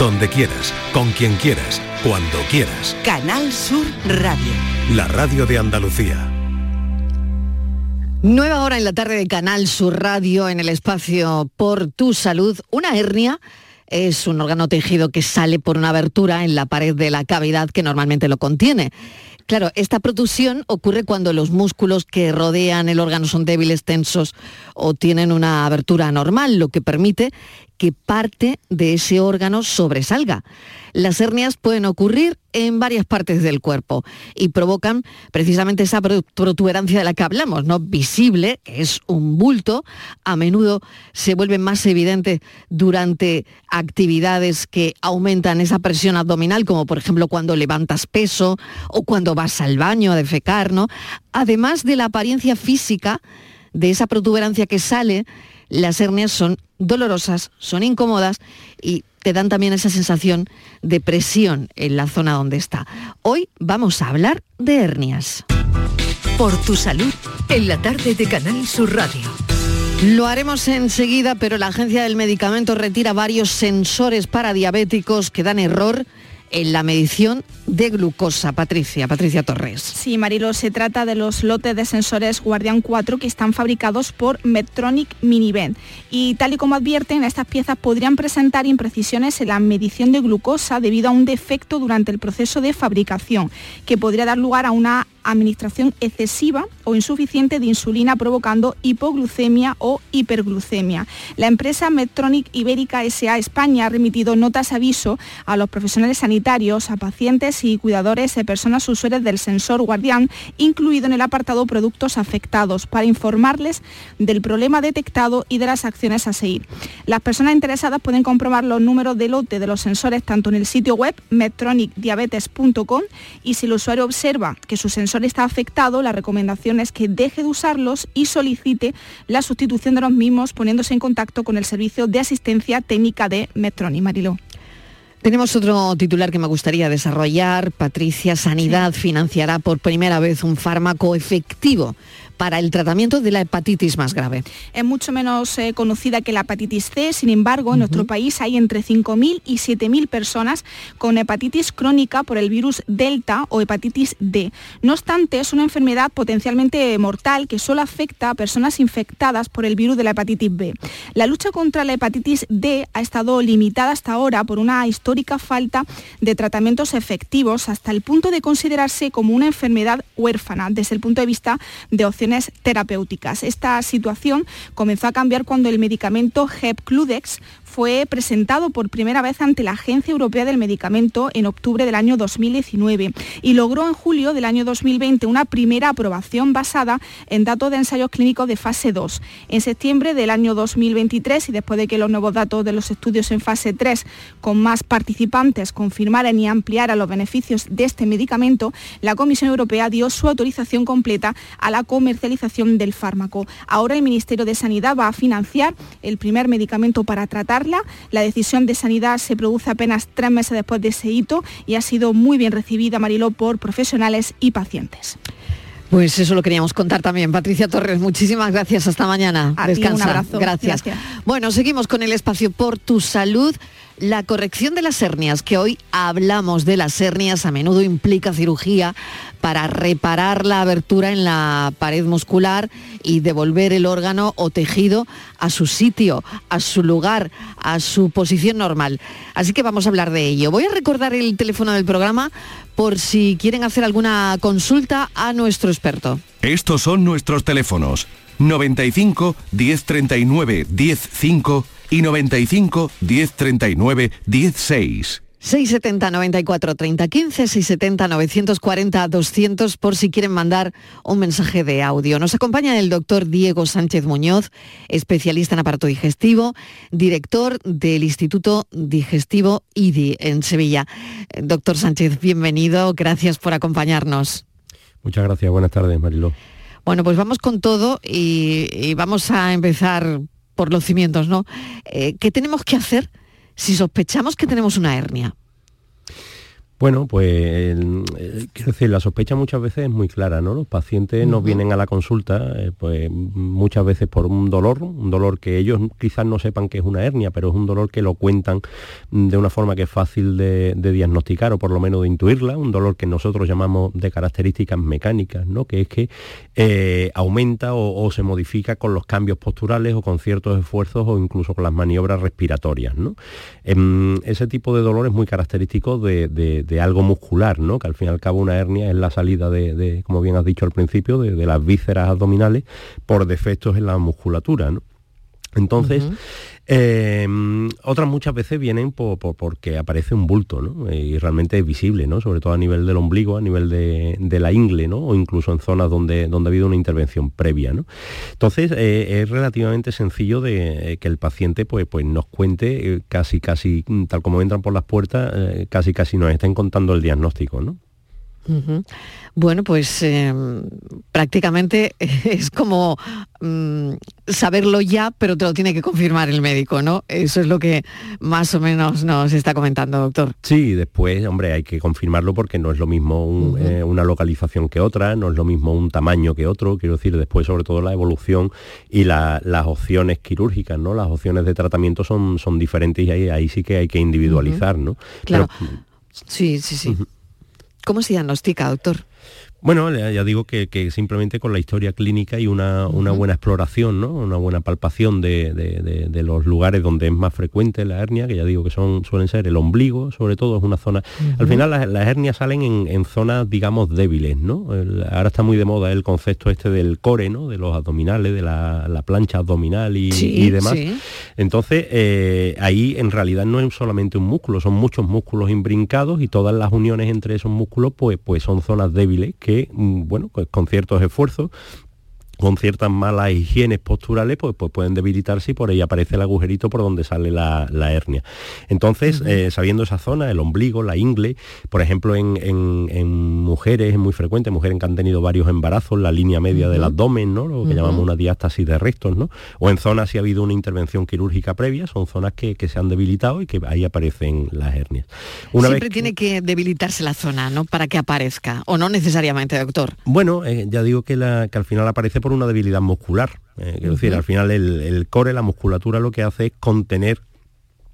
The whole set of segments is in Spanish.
donde quieras, con quien quieras, cuando quieras. Canal Sur Radio. La radio de Andalucía. Nueva hora en la tarde de Canal Sur Radio en el espacio Por tu Salud. Una hernia es un órgano tejido que sale por una abertura en la pared de la cavidad que normalmente lo contiene. Claro, esta protusión ocurre cuando los músculos que rodean el órgano son débiles, tensos o tienen una abertura anormal, lo que permite que parte de ese órgano sobresalga. Las hernias pueden ocurrir en varias partes del cuerpo y provocan precisamente esa protuberancia de la que hablamos, ¿no? Visible, que es un bulto, a menudo se vuelve más evidente durante actividades que aumentan esa presión abdominal, como por ejemplo cuando levantas peso o cuando vas al baño a defecar, ¿no? Además de la apariencia física de esa protuberancia que sale, las hernias son dolorosas, son incómodas y te dan también esa sensación de presión en la zona donde está. Hoy vamos a hablar de hernias. Por tu salud, en la tarde de Canal Sur Radio. Lo haremos enseguida, pero la Agencia del Medicamento retira varios sensores para diabéticos que dan error en la medición de glucosa. Patricia, Patricia Torres. Sí, Marilo, se trata de los lotes de sensores Guardian 4 que están fabricados por Medtronic Minivend. Y tal y como advierten, estas piezas podrían presentar imprecisiones en la medición de glucosa debido a un defecto durante el proceso de fabricación, que podría dar lugar a una administración excesiva insuficiente de insulina provocando hipoglucemia o hiperglucemia. La empresa Medtronic Ibérica SA España ha remitido notas aviso a los profesionales sanitarios, a pacientes y cuidadores de personas usuarias del sensor guardián, incluido en el apartado productos afectados, para informarles del problema detectado y de las acciones a seguir. Las personas interesadas pueden comprobar los números de lote de los sensores tanto en el sitio web medtronicdiabetes.com y si el usuario observa que su sensor está afectado, la recomendación es que deje de usarlos y solicite la sustitución de los mismos poniéndose en contacto con el servicio de asistencia técnica de Medtronic. Mariló. Tenemos otro titular que me gustaría desarrollar. Patricia, Sanidad financiará por primera vez un fármaco efectivo para el tratamiento de la hepatitis más grave. Es mucho menos eh, conocida que la hepatitis C, sin embargo, en nuestro país hay entre 5.000 y 7.000 personas con hepatitis crónica por el virus Delta o hepatitis D. No obstante, es una enfermedad potencialmente mortal que solo afecta a personas infectadas por el virus de la hepatitis B. La lucha contra la hepatitis D ha estado limitada hasta ahora por una histórica falta de tratamientos efectivos hasta el punto de considerarse como una enfermedad huérfana desde el punto de vista de opciones terapéuticas. Esta situación comenzó a cambiar cuando el medicamento Hepcludex fue presentado por primera vez ante la Agencia Europea del Medicamento en octubre del año 2019 y logró en julio del año 2020 una primera aprobación basada en datos de ensayos clínicos de fase 2. En septiembre del año 2023 y después de que los nuevos datos de los estudios en fase 3 con más participantes confirmaran y ampliaran los beneficios de este medicamento, la Comisión Europea dio su autorización completa a la comercialización del fármaco. Ahora el Ministerio de Sanidad va a financiar el primer medicamento para tratar la decisión de sanidad se produce apenas tres meses después de ese hito y ha sido muy bien recibida, Mariló, por profesionales y pacientes. Pues eso lo queríamos contar también. Patricia Torres, muchísimas gracias. Hasta mañana. Descansa. un abrazo. Gracias. Bueno, seguimos con el espacio por tu salud. La corrección de las hernias, que hoy hablamos de las hernias, a menudo implica cirugía para reparar la abertura en la pared muscular y devolver el órgano o tejido a su sitio, a su lugar, a su posición normal. Así que vamos a hablar de ello. Voy a recordar el teléfono del programa por si quieren hacer alguna consulta a nuestro experto. Estos son nuestros teléfonos. 95 1039 105 y 95 1039 16. 670 94 30 15, 670 940 200 por si quieren mandar un mensaje de audio. Nos acompaña el doctor Diego Sánchez Muñoz, especialista en aparato digestivo, director del Instituto Digestivo IDI en Sevilla. Doctor Sánchez, bienvenido, gracias por acompañarnos. Muchas gracias, buenas tardes, Mariló. Bueno, pues vamos con todo y, vamos a empezar por los cimientos, ¿no? Eh, ¿Qué tenemos que hacer si sospechamos que tenemos una hernia? Bueno, pues quiero decir, la sospecha muchas veces es muy clara, ¿no? Los pacientes nos vienen a la consulta, eh, pues muchas veces por un dolor, un dolor que ellos quizás no sepan que es una hernia, pero es un dolor que lo cuentan de una forma que es fácil de, diagnosticar o por lo menos de intuirla, un dolor que nosotros llamamos de características mecánicas, ¿no? Que es que eh, aumenta o, se modifica con los cambios posturales o con ciertos esfuerzos o incluso con las maniobras respiratorias, ¿no? Em, ese tipo de dolor es muy característico de de algo muscular, ¿no? que al fin y al cabo una hernia es la salida de, como bien has dicho al principio, de, las vísceras abdominales por defectos en la musculatura. ¿no? Entonces, em, otras muchas veces vienen porque aparece un bulto, ¿no? Y realmente es visible, ¿no? Sobre todo a nivel del ombligo, a nivel de, la ingle, ¿no? O incluso en zonas donde, donde ha habido una intervención previa, ¿no? Entonces, eh, es relativamente sencillo de eh, que el paciente pues, pues nos cuente eh, casi, casi, tal como entran por las puertas, casi, casi nos estén contando el diagnóstico, ¿no? Bueno, pues em, prácticamente es como mm, saberlo ya, pero te lo tiene que confirmar el médico, ¿no? Eso es lo que más o menos nos está comentando, doctor. Sí, después, hombre, hay que confirmarlo porque no es lo mismo eh, una localización que otra, no es lo mismo un tamaño que otro, quiero decir, después sobre todo la evolución y las opciones quirúrgicas, ¿no? Las opciones de tratamiento son, son diferentes y ahí, sí que hay que individualizar, ¿no? Claro. sí, sí, sí. ¿Cómo se diagnostica, doctor? Bueno, ya digo que, simplemente con la historia clínica y una, buena exploración, ¿no? una buena palpación de, los lugares donde es más frecuente la hernia, que ya digo que son, suelen ser el ombligo, sobre todo es una zona... Al final las, hernias salen en, zonas, digamos, débiles, ¿no? ahora está muy de moda el concepto este del core, ¿no? De los abdominales, de la, plancha abdominal y, demás. Entonces, eh, ahí en realidad no es solamente un músculo, son muchos músculos imbrincados y todas las uniones entre esos músculos pues, pues son zonas débiles que Mm, bueno, pues con ciertos esfuerzos con ciertas malas higienes posturales, pues, pues, pueden debilitarse y por ahí aparece el agujerito por donde sale la, hernia. Entonces, eh, sabiendo esa zona, el ombligo, la ingle, por ejemplo, en, mujeres es muy frecuente, mujeres que han tenido varios embarazos, la línea media del abdomen, ¿no? Lo que llamamos una diástasis de restos, ¿no? O en zonas si ha habido una intervención quirúrgica previa, son zonas que, se han debilitado y que ahí aparecen las hernias. Siempre tiene que debilitarse la zona, ¿no? Para que aparezca, o no necesariamente, doctor. Bueno, eh, ya digo que, la, que al final aparece por una debilidad muscular. Eh, quiero decir, al final el, core, la musculatura, lo que hace es contener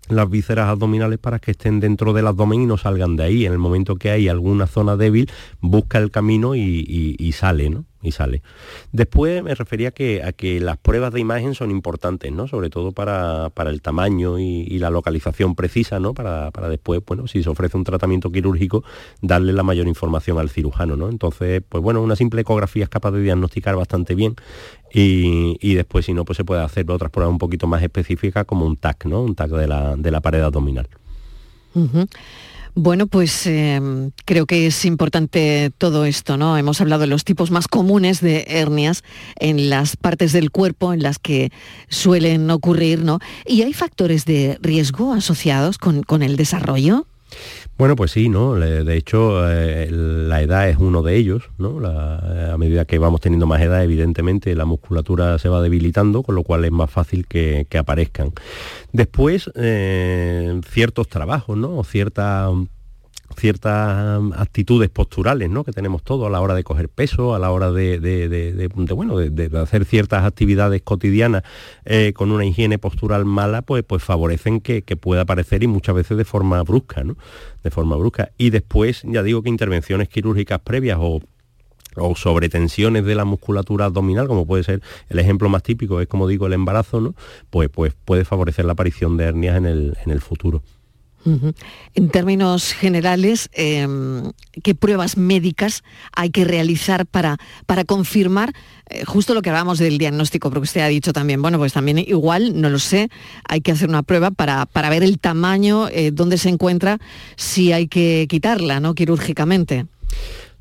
las vísceras abdominales para que estén dentro del abdomen y no salgan de ahí. En el momento que hay alguna zona débil, busca el camino y, sale, ¿no? Y sale. Después me refería que, a que las pruebas de imagen son importantes, ¿no? Sobre todo para, el tamaño y, la localización precisa, ¿no? Para, después, bueno, si se ofrece un tratamiento quirúrgico, darle la mayor información al cirujano, ¿no? Entonces, pues bueno, una simple ecografía es capaz de diagnosticar bastante bien y, después, si no, pues se puede hacer otras pruebas un poquito más específicas como un TAC, ¿no? Un TAC de la, pared abdominal. Bueno, pues em, creo que es importante todo esto, ¿no? Hemos hablado de los tipos más comunes de hernias en las partes del cuerpo en las que suelen ocurrir, ¿no? ¿Y hay factores de riesgo asociados con, con el desarrollo? Bueno, pues sí, ¿no? De hecho, eh, la edad es uno de ellos, ¿no? Eh, a medida que vamos teniendo más edad, evidentemente la musculatura se va debilitando, con lo cual es más fácil que, aparezcan. Después, eh, ciertos trabajos, ¿no? O cierta ciertas um, actitudes posturales ¿no? que tenemos todos a la hora de coger peso, a la hora de, bueno, de, hacer ciertas actividades cotidianas eh, con una higiene postural mala, pues, pues favorecen que, pueda aparecer y muchas veces de forma brusca, ¿no? De forma brusca. Y después, ya digo que intervenciones quirúrgicas previas o o sobretensiones de la musculatura abdominal, como puede ser el ejemplo más típico, es como digo el embarazo, ¿no? Pues, pues puede favorecer la aparición de hernias en el, en el futuro. En términos generales, em, ¿qué pruebas médicas hay que realizar para, para confirmar eh, justo lo que hablábamos del diagnóstico? Porque usted ha dicho también, bueno, pues también igual, no lo sé, hay que hacer una prueba para, para ver el tamaño, eh, dónde se encuentra, si hay que quitarla, ¿no? Quirúrgicamente.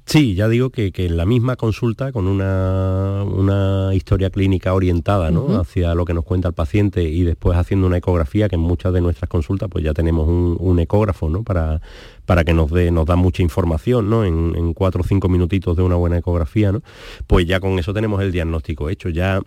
Sí, ya digo que, en la misma consulta, con una, historia clínica orientada hacia lo que nos cuenta el paciente y después haciendo una ecografía, que en muchas de nuestras consultas pues ya tenemos un, ecógrafo ¿no? para, para que nos dé, nos da mucha información ¿no? en, cuatro o cinco minutitos de una buena ecografía, ¿no? pues ya con eso tenemos el diagnóstico hecho. Ya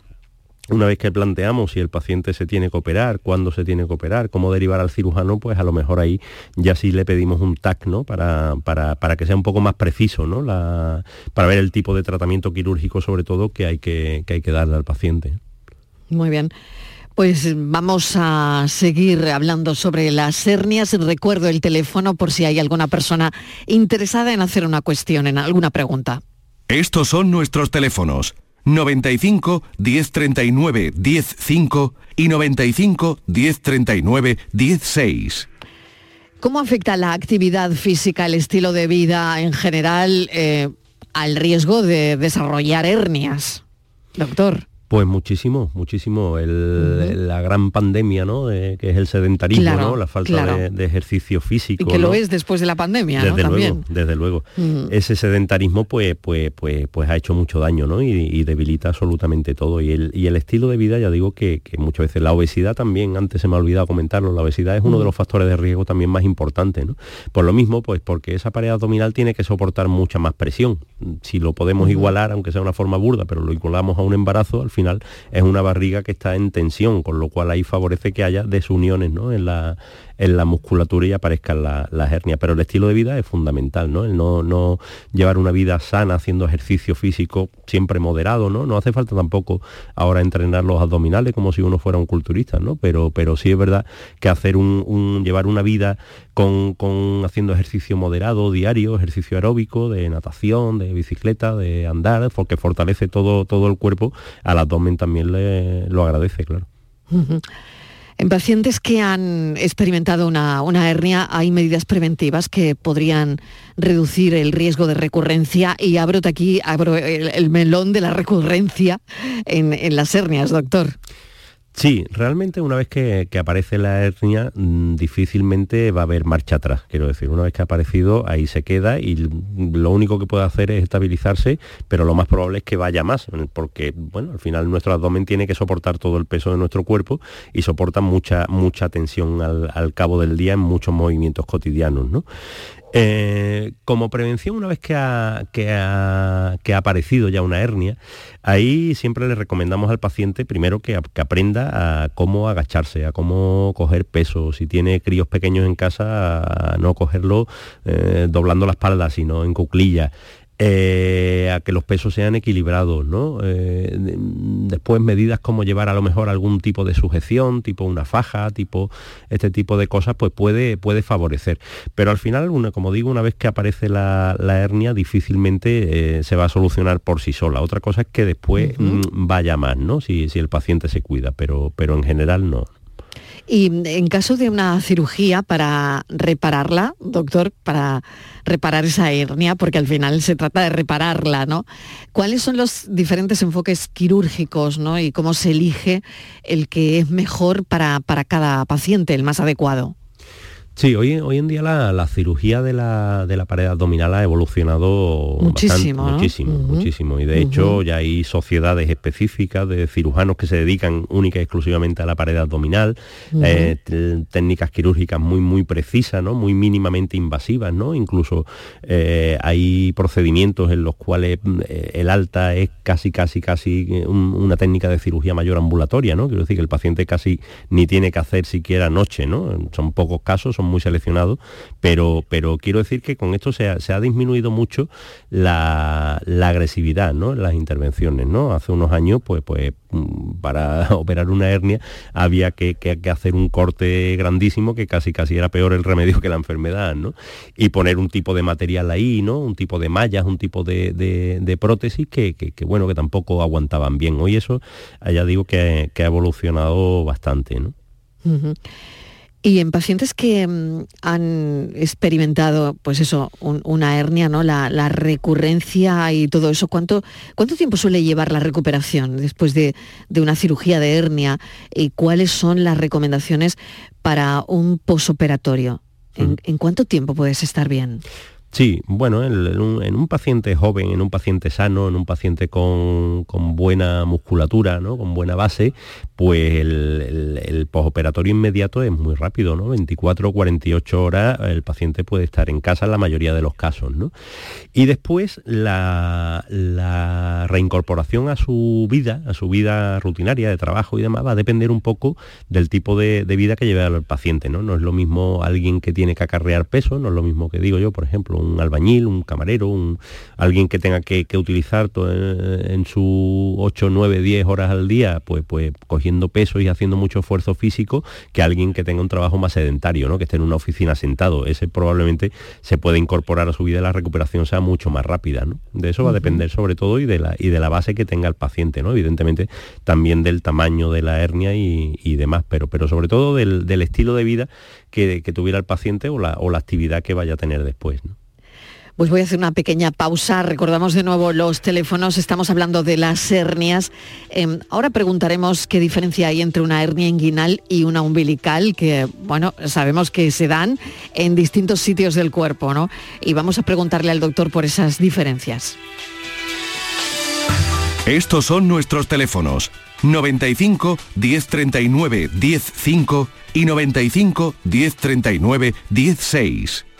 una vez que planteamos si el paciente se tiene que operar, cuándo se tiene que operar, cómo derivar al cirujano, pues a lo mejor ahí ya sí le pedimos un TAC, ¿no? Para, para, que sea un poco más preciso, ¿no? La, para ver el tipo de tratamiento quirúrgico, sobre todo, que hay que, que hay que darle al paciente. Muy bien. Pues vamos a seguir hablando sobre las hernias. Recuerdo el teléfono por si hay alguna persona interesada en hacer una cuestión, en alguna pregunta. Estos son nuestros teléfonos. 95 1039 105 y 95 1039 16. ¿Cómo afecta la actividad física, el estilo de vida en general eh, al riesgo de desarrollar hernias? Doctor. Pues muchísimo, muchísimo. La gran pandemia, ¿no? que es el sedentarismo, ¿no? La falta de, ejercicio físico. Y que lo es después de la pandemia, desde ¿no? Luego, Desde luego. Ese sedentarismo, pues, pues, pues, pues ha hecho mucho daño, ¿no? Y, debilita absolutamente todo. Y el, y el, estilo de vida, ya digo que, muchas veces la obesidad también, antes se me ha olvidado comentarlo, la obesidad es uno de los factores de riesgo también más importantes, ¿no? Por lo mismo, pues porque esa pared abdominal tiene que soportar mucha más presión. Si lo podemos igualar, aunque sea una forma burda, pero lo igualamos a un embarazo, al final es una barriga que está en tensión, con lo cual ahí favorece que haya desuniones en, la, en la musculatura y aparezcan las hernias. Pero el estilo de vida es fundamental, ¿no? El no, llevar una vida sana haciendo ejercicio físico siempre moderado, ¿no? No hace falta tampoco ahora entrenar los abdominales como si uno fuera un culturista, ¿no? Pero, pero sí es verdad que hacer un, llevar una vida con, con, haciendo ejercicio moderado, diario, ejercicio aeróbico, de natación, de bicicleta, de andar, porque fortalece todo, todo el cuerpo, al abdomen también le, lo agradece, claro. En pacientes que han experimentado una, hernia hay medidas preventivas que podrían reducir el riesgo de recurrencia y abro aquí abro el, melón de la recurrencia en las hernias, doctor. Sí, realmente una vez que, aparece la hernia mm, difícilmente va a haber marcha atrás, quiero decir, una vez que ha aparecido ahí se queda y lo único que puede hacer es estabilizarse, pero lo más probable es que vaya más, porque bueno, al final nuestro abdomen tiene que soportar todo el peso de nuestro cuerpo y soporta mucha, mucha tensión al, al cabo del día en muchos movimientos cotidianos. ¿no? Eh, como prevención, una vez que ha, que, ha, aparecido ya una hernia, ahí siempre le recomendamos al paciente primero que, aprenda a cómo agacharse, a cómo coger peso. Si tiene críos pequeños en casa, a no cogerlo eh, doblando la espalda, sino en cuclillas. Eh, a que los pesos sean equilibrados, ¿no? Eh, después medidas como llevar a lo mejor algún tipo de sujeción, tipo una faja, tipo este tipo de cosas, pues puede, puede favorecer. Pero al final, como digo, una vez que aparece la, hernia, difícilmente eh, se va a solucionar por sí sola. Otra cosa es que después mm, vaya más, ¿no? Si, si el paciente se cuida, pero, pero en general no. Y en caso de una cirugía para repararla, doctor, para reparar esa hernia, porque al final se trata de repararla, ¿no? ¿Cuáles son los diferentes enfoques quirúrgicos, ¿no? Y cómo se elige el que es mejor para, para cada paciente, el más adecuado? Sí, hoy, hoy en día la, cirugía de la, pared abdominal ha evolucionado muchísimo, muchísimo, muchísimo. Y de hecho ya hay sociedades específicas de cirujanos que se dedican única y exclusivamente a la pared abdominal, eh, técnicas quirúrgicas muy, muy precisas, ¿no? muy mínimamente invasivas, ¿no? Incluso eh, hay procedimientos en los cuales eh, el alta es casi, casi, casi una técnica de cirugía mayor ambulatoria, ¿no? Quiero decir que el paciente casi ni tiene que hacer siquiera noche, ¿no? Son pocos casos, son muy seleccionados, pero, pero quiero decir que con esto se ha, disminuido mucho la, agresividad ¿no? las intervenciones. ¿no? Hace unos años, pues, pues mm, para operar una hernia había que, hacer un corte grandísimo que casi casi era peor el remedio que la enfermedad, ¿no? Y poner un tipo de material ahí, ¿no? Un tipo de mallas, un tipo de, prótesis que, bueno, que tampoco aguantaban bien. Hoy eso, ya digo que, ha evolucionado bastante, ¿no? Y en pacientes que mm, han experimentado, pues eso, una hernia, ¿no? La, recurrencia y todo eso, ¿cuánto, ¿cuánto tiempo suele llevar la recuperación después de, una cirugía de hernia? ¿Y cuáles son las recomendaciones para un posoperatorio? ¿En, ¿En cuánto tiempo puedes estar bien? Sí, bueno, en, un, paciente joven, en un paciente sano, en un paciente con, buena musculatura, ¿no? con buena base, pues el, el, posoperatorio inmediato es muy rápido, ¿no? 24 o 48 horas el paciente puede estar en casa en la mayoría de los casos. ¿no? Y después la, reincorporación a su vida, a su vida rutinaria de trabajo y demás, va a depender un poco del tipo de, vida que lleve el paciente. ¿no? no es lo mismo alguien que tiene que acarrear peso, no es lo mismo que digo yo, por ejemplo, un albañil, un camarero, un, alguien que tenga que, utilizar todo en, su 8, 9, 10 horas al día, pues, pues cogiendo peso y haciendo mucho esfuerzo físico, que alguien que tenga un trabajo más sedentario, ¿no? que esté en una oficina sentado. Ese probablemente se puede incorporar a su vida y la recuperación sea mucho más rápida. ¿no? De eso va a depender sobre todo y de, la, y de la base que tenga el paciente, ¿no? evidentemente también del tamaño de la hernia y, demás, pero, pero sobre todo del, estilo de vida que, tuviera el paciente o la, o la actividad que vaya a tener después. ¿no? Pues voy a hacer una pequeña pausa. Recordamos de nuevo los teléfonos. Estamos hablando de las hernias. Em, ahora preguntaremos qué diferencia hay entre una hernia inguinal y una umbilical, que, bueno, sabemos que se dan en distintos sitios del cuerpo, ¿no? Y vamos a preguntarle al doctor por esas diferencias. Estos son nuestros teléfonos. 95 1039 105 y 95 1039 16.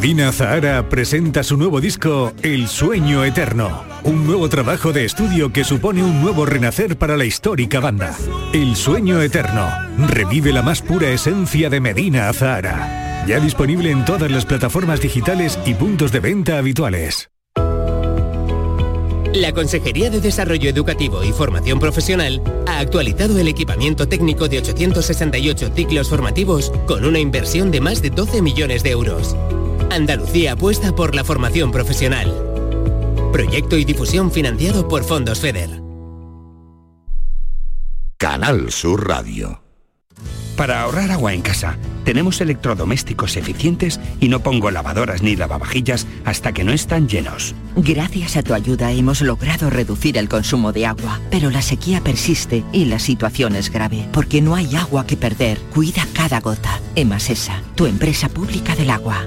Medina Zahara presenta su nuevo disco El Sueño Eterno, un nuevo trabajo de estudio que supone un nuevo renacer para la histórica banda. El Sueño Eterno revive la más pura esencia de Medina Zahara. Ya disponible en todas las plataformas digitales y puntos de venta habituales. La Consejería de Desarrollo Educativo y Formación Profesional ha actualizado el equipamiento técnico de 868 ciclos formativos con una inversión de más de 12 millones de euros. Andalucía apuesta por la formación profesional. Proyecto y difusión financiado por Fondos FEDER. Canal Sur Radio. Para ahorrar agua en casa, tenemos electrodomésticos eficientes y no pongo lavadoras ni lavavajillas hasta que no están llenos. Gracias a tu ayuda hemos logrado reducir el consumo de agua, pero la sequía persiste y la situación es grave, porque no hay agua que perder. Cuida cada gota. Emasesa, tu empresa pública del agua.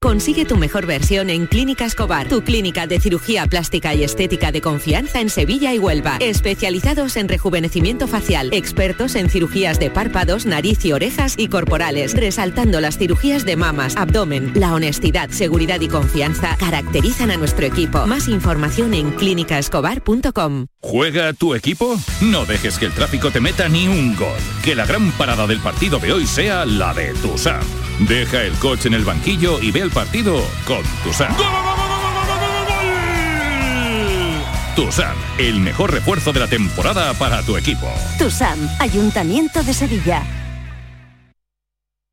Consigue tu mejor versión en Clínica Escobar, tu clínica de cirugía plástica y estética de confianza en Sevilla y Huelva. Especializados en rejuvenecimiento facial, expertos en cirugías de párpados, nariz y orejas y corporales, resaltando las cirugías de mamas, abdomen. La honestidad, seguridad y confianza caracterizan a nuestro equipo. Más información en clínicaescobar.com. ¿Juega tu equipo? No dejes que el tráfico te meta ni un gol. Que la gran parada del partido de hoy sea la de Tusam. Deja el coche en el banquillo y ve el partido con Tusam. Tusam, el mejor refuerzo de la temporada para tu equipo. Tusam, Ayuntamiento de Sevilla.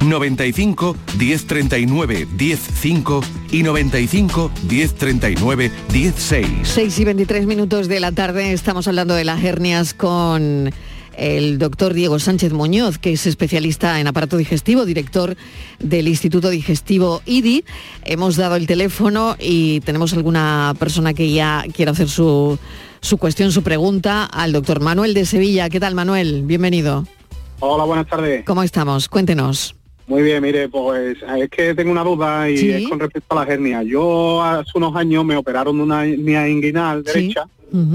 95 1039 105 y 95 1039 16. 6 y 23 minutos de la tarde estamos hablando de las hernias con el doctor Diego Sánchez Muñoz, que es especialista en aparato digestivo, director del Instituto Digestivo IDI. Hemos dado el teléfono y tenemos alguna persona que ya quiera hacer su, su cuestión, su pregunta al doctor Manuel de Sevilla. ¿Qué tal, Manuel? Bienvenido. Hola, buenas tardes. ¿Cómo estamos? Cuéntenos. Muy bien, mire, pues es que tengo una duda y Sí. es con respecto a las hernias. Yo hace unos años me operaron de una hernia inguinal derecha,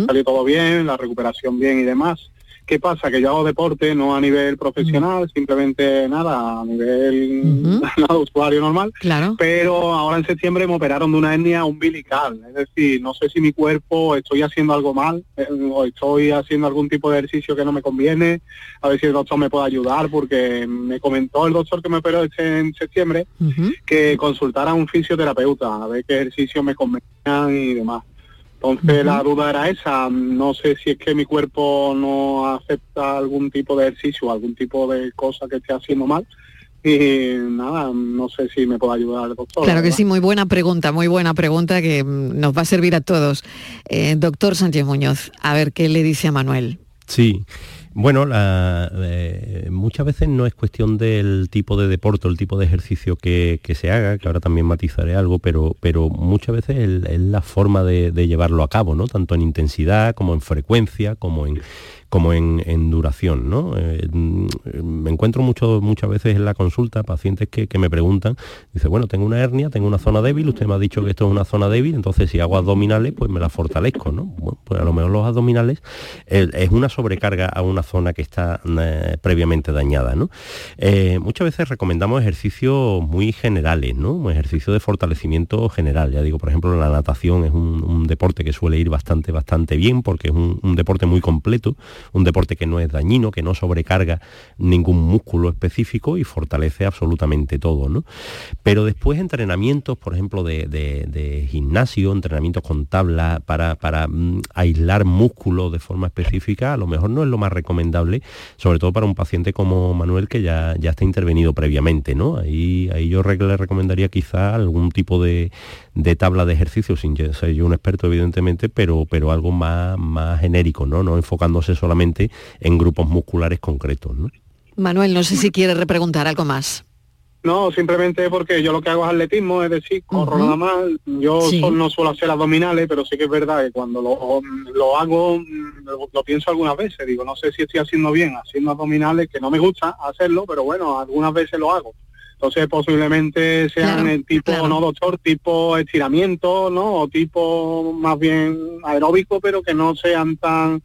salió todo bien, la recuperación bien y demás. ¿Qué pasa? Que yo hago deporte, no a nivel profesional, simplemente nada, a nivel nada, usuario normal. Claro. Pero ahora en septiembre me operaron de una hernia umbilical. Es decir, no sé si mi cuerpo estoy haciendo algo mal eh, o estoy haciendo algún tipo de ejercicio que no me conviene. A ver si el doctor me puede ayudar porque me comentó el doctor que me operó este en septiembre que consultara a un fisioterapeuta a ver qué ejercicios me convenían y demás. Entonces la duda era esa, no sé si es que mi cuerpo no acepta algún tipo de ejercicio, algún tipo de cosa que esté haciendo mal y nada, no sé si me puede ayudar el doctor. Claro que ¿verdad? sí, muy buena pregunta, muy buena pregunta que mm, nos va a servir a todos. Eh, doctor Sánchez Muñoz, a ver qué le dice a Manuel. Sí. Bueno, la- eh, muchas veces no es cuestión del tipo de deporte el tipo de ejercicio que, se haga, que ahora también matizaré algo, pero, pero muchas veces es la forma de, de llevarlo a cabo, ¿no? Tanto en intensidad como en frecuencia, como en como en, duración, ¿no? Eh, mm, me encuentro mucho, muchas veces en la consulta pacientes que, me preguntan, dice, bueno, tengo una hernia, tengo una zona débil, usted me ha dicho que esto es una zona débil, entonces si hago abdominales, pues me la fortalezco, ¿no? Bueno, pues a lo mejor los abdominales es una sobrecarga a una zona que está eh, previamente dañada, ¿no? Eh, muchas veces recomendamos ejercicios muy generales, ¿no? Ejercicios de fortalecimiento general. Ya digo, por ejemplo, la natación es un, un deporte que suele ir bastante, bastante bien porque es un, un deporte muy completo, un deporte que no es dañino, que no sobrecarga ningún músculo específico y fortalece absolutamente todo, ¿no? Pero después entrenamientos, por ejemplo, de, de- gimnasio, entrenamientos con tabla para, para, mm, aislar músculos de forma específica, a lo mejor no es lo más recomendable, sobre todo para un paciente como Manuel que ya, ya está intervenido previamente, ¿no? Ahí, ahí yo le recomendaría quizá algún tipo de, de tabla de ejercicio, sin yo- ser yo un experto evidentemente, pero, pero algo más, más genérico, ¿no? No enfocándose solamente en grupos musculares concretos, ¿no? Manuel, no sé si quiere repreguntar algo más. No, simplemente porque yo lo que hago es atletismo, es decir, corro nada más. Yo Sí. no suelo hacer abdominales, pero sí que es verdad que cuando lo, lo hago, mm, lo, lo pienso algunas veces. Digo, no sé si estoy haciendo bien haciendo abdominales, que no me gusta hacerlo, pero bueno, algunas veces lo hago. Entonces posiblemente sean Claro, el tipo, no doctor, tipo estiramiento, ¿no? O tipo más bien aeróbico, pero que no sean tan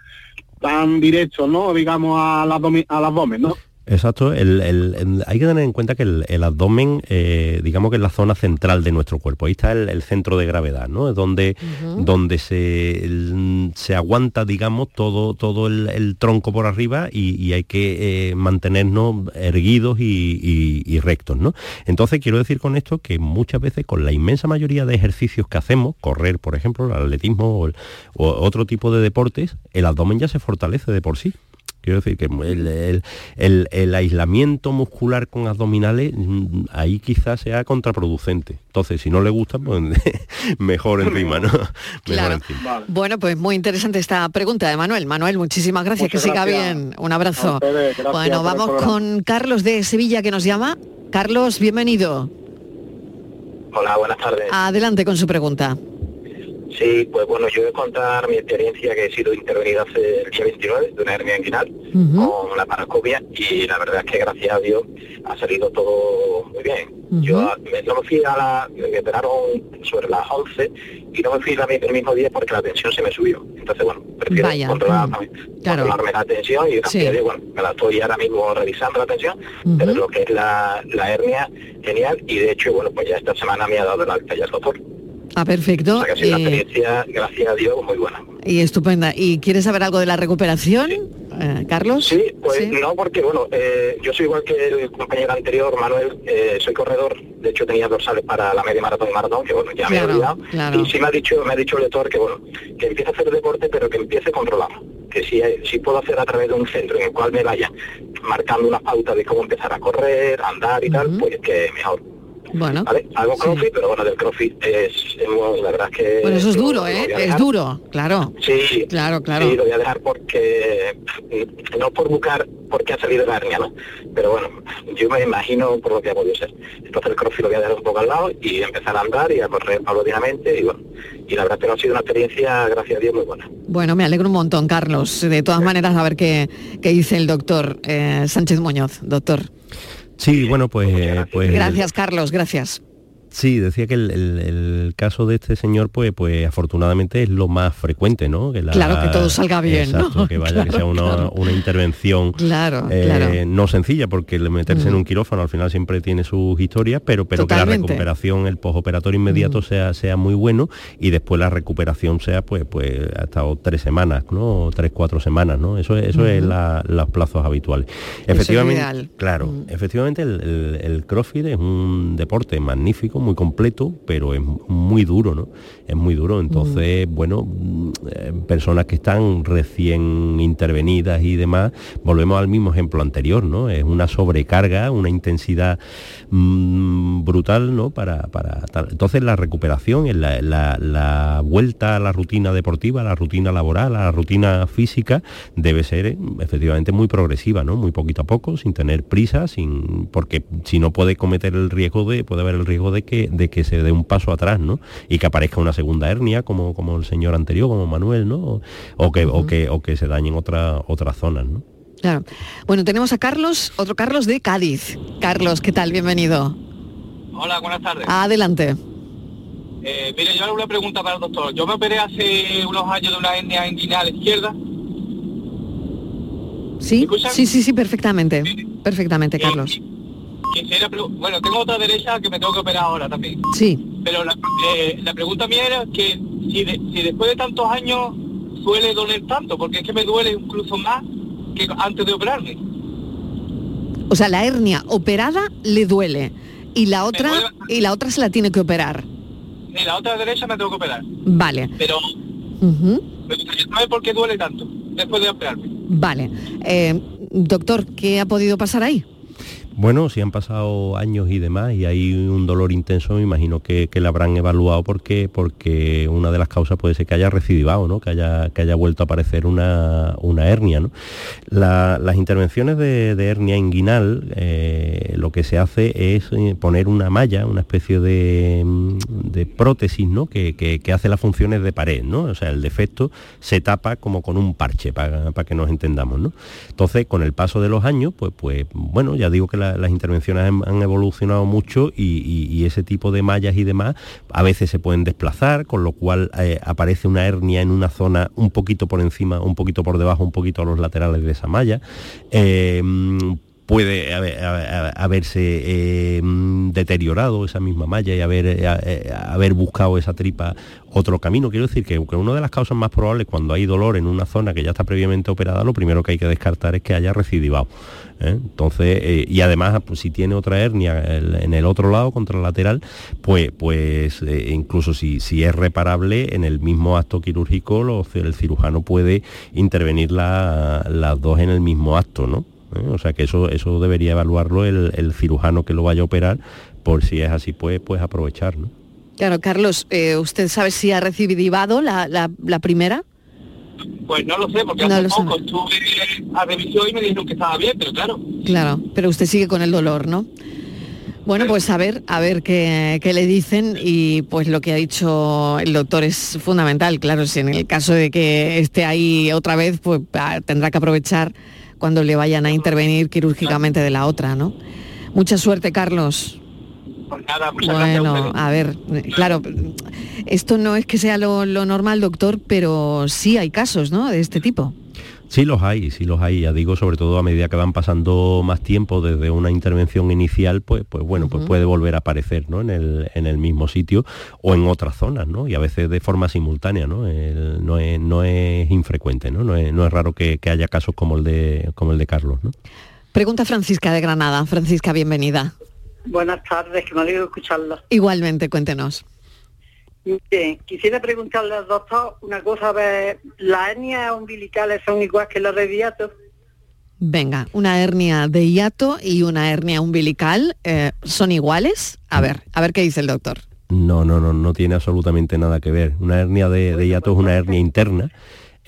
tan directos, ¿no? Digamos al, abdomen, al abdomen, ¿no? Exacto, el- el- el- hay que tener en cuenta que el, abdomen, eh, digamos que es la zona central de nuestro cuerpo, ahí está el, centro de gravedad, ¿no? Es donde, donde se, se aguanta, digamos, todo, todo el, tronco por arriba y, y hay que eh, mantenernos erguidos y, y- y rectos, ¿no? Entonces quiero decir con esto que muchas veces con la inmensa mayoría de ejercicios que hacemos, correr, por ejemplo, el atletismo o, o otro tipo de deportes, el abdomen ya se fortalece de por sí. Quiero decir que el, el- el- el aislamiento muscular con abdominales mm, ahí quizás sea contraproducente. Entonces, si no le gusta, pues mejor encima, ¿no? Mejor Claro. encima. Bueno, pues muy interesante esta pregunta de Manuel. Manuel, muchísimas gracias, Muchas que siga gracias. bien. Un abrazo. Ustedes, bueno, vamos con Carlos de Sevilla que nos llama. Carlos, bienvenido. Hola, buenas tardes. Adelante con su pregunta. Sí, pues bueno, yo voy a contar mi experiencia que he sido intervenido hace el día 29 de una hernia inguinal con la parascopia y la verdad es que gracias a Dios ha salido todo muy bien. Yo me, no me fui a la, me operaron sobre las 11 y no me fui la- el mismo día porque la tensión se me subió. Entonces, bueno, prefiero Vaya, controlar, mm, claro. controlarme la tensión y gracias Sí. a Dios, bueno, me la estoy ahora mismo revisando la tensión, pero lo que es la, la hernia, genial, y de hecho, bueno, pues ya esta semana me ha dado el alta ya el doctor. Ah, perfecto. O sea que ha sido una Eh, experiencia, gracias a Dios, muy buena. y estupenda. ¿Y quieres saber algo de la recuperación, eh, Carlos? Sí, pues no, porque bueno, eh, yo soy igual que el compañero anterior, Manuel, eh, soy corredor, de hecho tenía dorsales para la media maratón y maratón, que bueno, ya me he olvidado. claro. Y sí me ha dicho, me ha dicho el doctor que bueno, que empiece a hacer deporte, pero que empiece controlado. que si, si puedo hacer a través de un centro en el cual me vaya marcando unas pautas de cómo empezar a correr, andar y tal, pues que mejor. Bueno. Hago crossfit, pero bueno, del crossfit es, la verdad es que... Bueno, eso es duro, ¿eh? Es duro, claro. Sí. Claro, claro. Sí, lo voy a dejar porque... No por buscar por qué ha salido la hernia, ¿no? Pero bueno, yo me imagino por lo que ha podido ser. Entonces el crossfit lo voy a dejar un poco al lado y empezar a andar y a correr paulatinamente y bueno. Y la verdad es que no ha sido una experiencia, gracias a Dios, muy buena. Bueno, me alegro un montón, Carlos. De todas maneras, a ver qué, qué dice el doctor eh, Sánchez Muñoz. Doctor. Sí, bueno, pues... pues gracias, Carlos, gracias. Sí, decía que el, caso de este señor, pues, pues afortunadamente es lo más frecuente, ¿no? Que claro, que todo salga bien, exacto, que vaya, que sea una, intervención eh, no sencilla, porque el meterse en un quirófano al final siempre tiene sus historias, pero, pero que la recuperación, el posoperatorio inmediato sea, sea muy bueno y después la recuperación sea, pues, pues ha estado tres semanas, ¿no? tres, cuatro semanas, ¿no? Eso, eso es los plazos habituales. Efectivamente, claro, efectivamente el, el CrossFit es un deporte magnífico muy completo, pero es muy duro, ¿no? Es muy duro. Entonces, bueno, mm, eh, personas que están recién intervenidas y demás, volvemos al mismo ejemplo anterior, ¿no? Es una sobrecarga, una intensidad mm, brutal, ¿no? Para, para Entonces la recuperación, la, la, vuelta a la rutina deportiva, a la rutina laboral, a la rutina física, debe ser efectivamente muy progresiva, ¿no? Muy poquito a poco, sin tener prisa, sin porque si no puede cometer el riesgo de, puede haber el riesgo de que, de que se dé un paso atrás, ¿no? Y que aparezca una segunda hernia, como, como el señor anterior, como Manuel, ¿no? O, que, o que, o que se dañen otra, otras zonas, ¿no? Claro. Bueno, tenemos a Carlos, otro Carlos de Cádiz. Carlos, ¿qué tal? Bienvenido. Hola, buenas tardes. Adelante. Eh, mire, yo hago una pregunta para el doctor. Yo me operé hace unos años de una hernia inguinal izquierda. ¿Sí? Sí, sí, sí, perfectamente. Perfectamente, eh, Carlos bueno, tengo otra derecha que me tengo que operar ahora también. Sí. Pero la, eh, pregunta mía era que si, después de tantos años suele doler tanto, porque es que me duele incluso más que antes de operarme. O sea, la hernia operada le duele y la otra y la otra se la tiene que operar. Sí, la otra derecha me tengo que operar. Vale. Pero me gustaría saber por qué duele tanto después de operarme. Vale. Eh, doctor, ¿qué ha podido pasar ahí? Bueno, si han pasado años y demás y hay un dolor intenso, me imagino que, que la habrán evaluado porque, porque una de las causas puede ser que haya recidivado, ¿no? que, haya, que haya vuelto a aparecer una, hernia. las intervenciones de, hernia inguinal, eh, lo que se hace es eh, poner una malla, una especie de, prótesis ¿no? que, hace las funciones de pared. ¿no? O sea, el defecto se tapa como con un parche, para, que nos entendamos. ¿no? Entonces, con el paso de los años, pues, pues bueno, ya digo que la las intervenciones han, evolucionado mucho y, ese tipo de mallas y demás a veces se pueden desplazar, con lo cual eh, aparece una hernia en una zona un poquito por encima, un poquito por debajo, un poquito a los laterales de esa malla. Eh, puede haberse eh, deteriorado esa misma malla y haber, haber buscado esa tripa otro camino. Quiero decir que, una de las causas más probables cuando hay dolor en una zona que ya está previamente operada, lo primero que hay que descartar es que haya recidivado. ¿eh? Entonces, eh, y además, pues, si tiene otra hernia en el otro lado, contralateral, pues, pues eh, incluso si, si es reparable, en el mismo acto quirúrgico el cirujano puede intervenir las dos en el mismo acto, ¿no? O sea que eso, eso debería evaluarlo el, cirujano que lo vaya a operar, por si es así, pues, pues aprovechar, ¿no? Claro, Carlos, ¿usted sabe si ha recibido la, la primera? Pues no lo sé, porque hace poco estuve a revisión y me dijeron que estaba bien, pero claro. Claro, pero usted sigue con el dolor, ¿no? Bueno, pues a ver, a ver qué, le dicen y pues lo que ha dicho el doctor es fundamental. Claro, si en el caso de que esté ahí otra vez, pues ah, tendrá que aprovechar cuando le vayan a intervenir quirúrgicamente de la otra, ¿no? Mucha suerte, Carlos. Pues nada, bueno, a, ver, claro, esto no es que sea lo, normal, doctor, pero sí hay casos, ¿no? De este tipo. Sí los hay, sí los hay, ya digo, sobre todo a medida que van pasando más tiempo desde una intervención inicial, pues, pues bueno, pues puede volver a aparecer ¿no? en, el, en el mismo sitio o en otras zonas, ¿no? Y a veces de forma simultánea, ¿no? no, es, no es infrecuente, ¿no? No es, no es raro que, que, haya casos como el de, como el de Carlos, ¿no? Pregunta Francisca de Granada. Francisca, bienvenida. Buenas tardes, que me alegro escucharlo. Igualmente, cuéntenos. Quisiera preguntarle al doctor una cosa, a ver, ¿las hernias umbilicales son igual que los de hiato? Venga, una hernia de hiato y una hernia umbilical eh, son iguales. A ver, a ver qué dice el doctor. No, no, no, no tiene absolutamente nada que ver. Una hernia de, de hiato es una hernia interna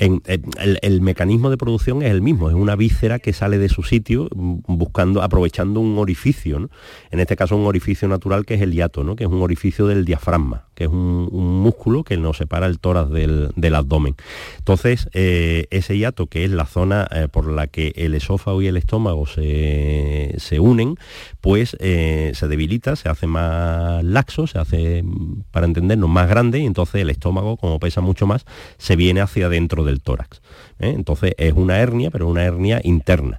el, mecanismo de producción es el mismo, es una víscera que sale de su sitio mm, buscando, aprovechando un orificio, en este caso un orificio natural que es el hiato, ¿no? que es un orificio del diafragma, que es un, músculo que nos separa el tórax del, abdomen. Entonces, eh, ese hiato, que es la zona eh, por la que el esófago y el estómago se, unen, pues eh, se debilita, se hace más laxo, se hace, para entendernos, más grande, y entonces el estómago, como pesa mucho más, se viene hacia adentro del tórax. Entonces es una hernia, pero una hernia interna.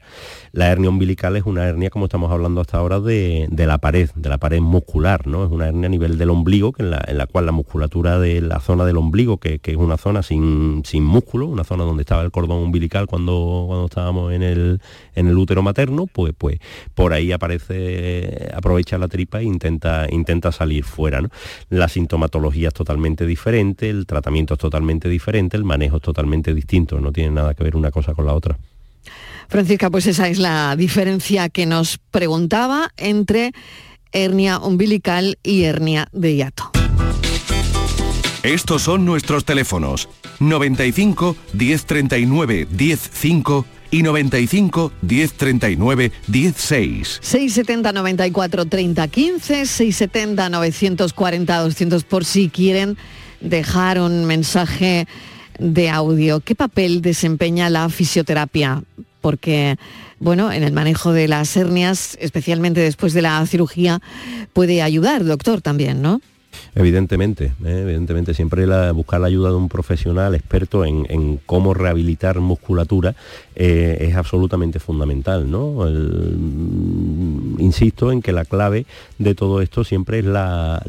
La hernia umbilical es una hernia, como estamos hablando hasta ahora, de, la pared, de la pared muscular, ¿no? Es una hernia a nivel del ombligo, que en, la, cual la musculatura de la zona del ombligo, que, es una zona sin, músculo, una zona donde estaba el cordón umbilical cuando, cuando estábamos en el, en el útero materno, pues, pues por ahí aparece, aprovecha la tripa e intenta, intenta salir fuera. La sintomatología es totalmente diferente, el tratamiento es totalmente diferente, el manejo es totalmente distinto, no tiene nada que ver una cosa con la otra. Francisca, pues esa es la diferencia que nos preguntaba entre hernia umbilical y hernia de hiato. Estos son nuestros teléfonos 95 1039 105 y 95 1039 16. 670 94 30 15, 670 940 200 por si quieren dejar un mensaje de audio. ¿Qué papel desempeña la fisioterapia porque bueno, en el manejo de las hernias, especialmente después de la cirugía, puede ayudar, doctor, también, ¿no? Evidentemente, ¿eh? evidentemente siempre buscar la ayuda de un profesional experto en, cómo rehabilitar musculatura eh, es absolutamente fundamental. ¿no? Mm, insisto en que la clave de todo esto siempre es la,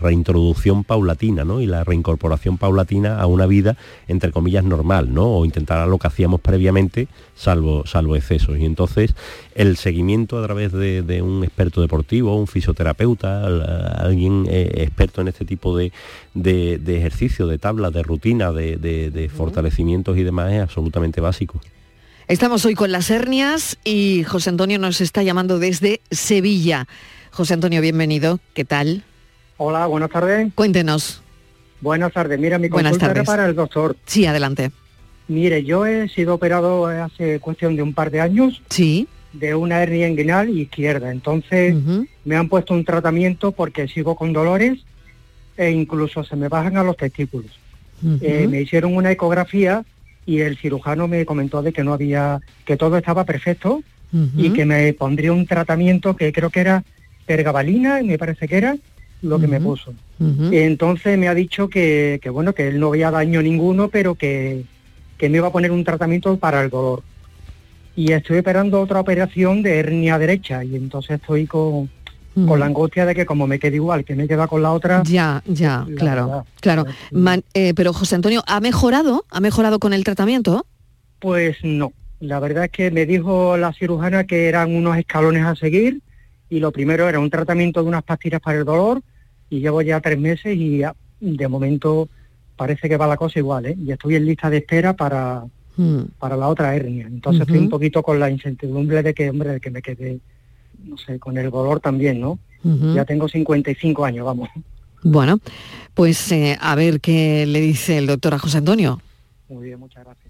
reintroducción paulatina ¿no? y la reincorporación paulatina a una vida entre comillas normal, ¿no? o intentar lo que hacíamos previamente salvo, salvo excesos. Y entonces el seguimiento a través de, un experto deportivo, un fisioterapeuta, alguien eh, experto en este tipo de, ejercicio, de tablas, de rutina, de, fortalecimientos y demás es absolutamente básico. Estamos hoy con las hernias y José Antonio nos está llamando desde Sevilla. José Antonio, bienvenido. ¿Qué tal? Hola, buenas tardes. Cuéntenos. Buenas tardes. Mira, mi consulta era para el doctor. Sí, adelante. Mire, yo he sido operado hace cuestión de un par de años. Sí. De una hernia inguinal izquierda. Entonces me han puesto un tratamiento porque sigo con dolores e incluso se me bajan a los testículos. Eh, me hicieron una ecografía y el cirujano me comentó de que no había, que todo estaba perfecto y que me pondría un tratamiento que creo que era pergabalina, me parece que era lo que me puso. Entonces me ha dicho que, que, bueno, que él no veía daño ninguno, pero que, que me iba a poner un tratamiento para el dolor. Y estoy esperando otra operación de hernia derecha y entonces estoy con, con la angustia de que como me quede igual, que me queda con la otra. Ya, ya, claro, claro. Eh, pero José Antonio, ¿ha mejorado? ¿Ha mejorado con el tratamiento? Pues no. La verdad es que me dijo la cirujana que eran unos escalones a seguir y lo primero era un tratamiento de unas pastillas para el dolor y llevo ya tres meses y de momento parece que va la cosa igual, ¿eh? Y estoy en lista de espera para, hmm. para la otra hernia. Entonces estoy un poquito con la incertidumbre de que, hombre, de que me quede, no sé, con el dolor también, ¿no? Ya tengo 55 años, vamos. Bueno, pues eh, a ver qué le dice el doctor a José Antonio. Muy bien, muchas gracias.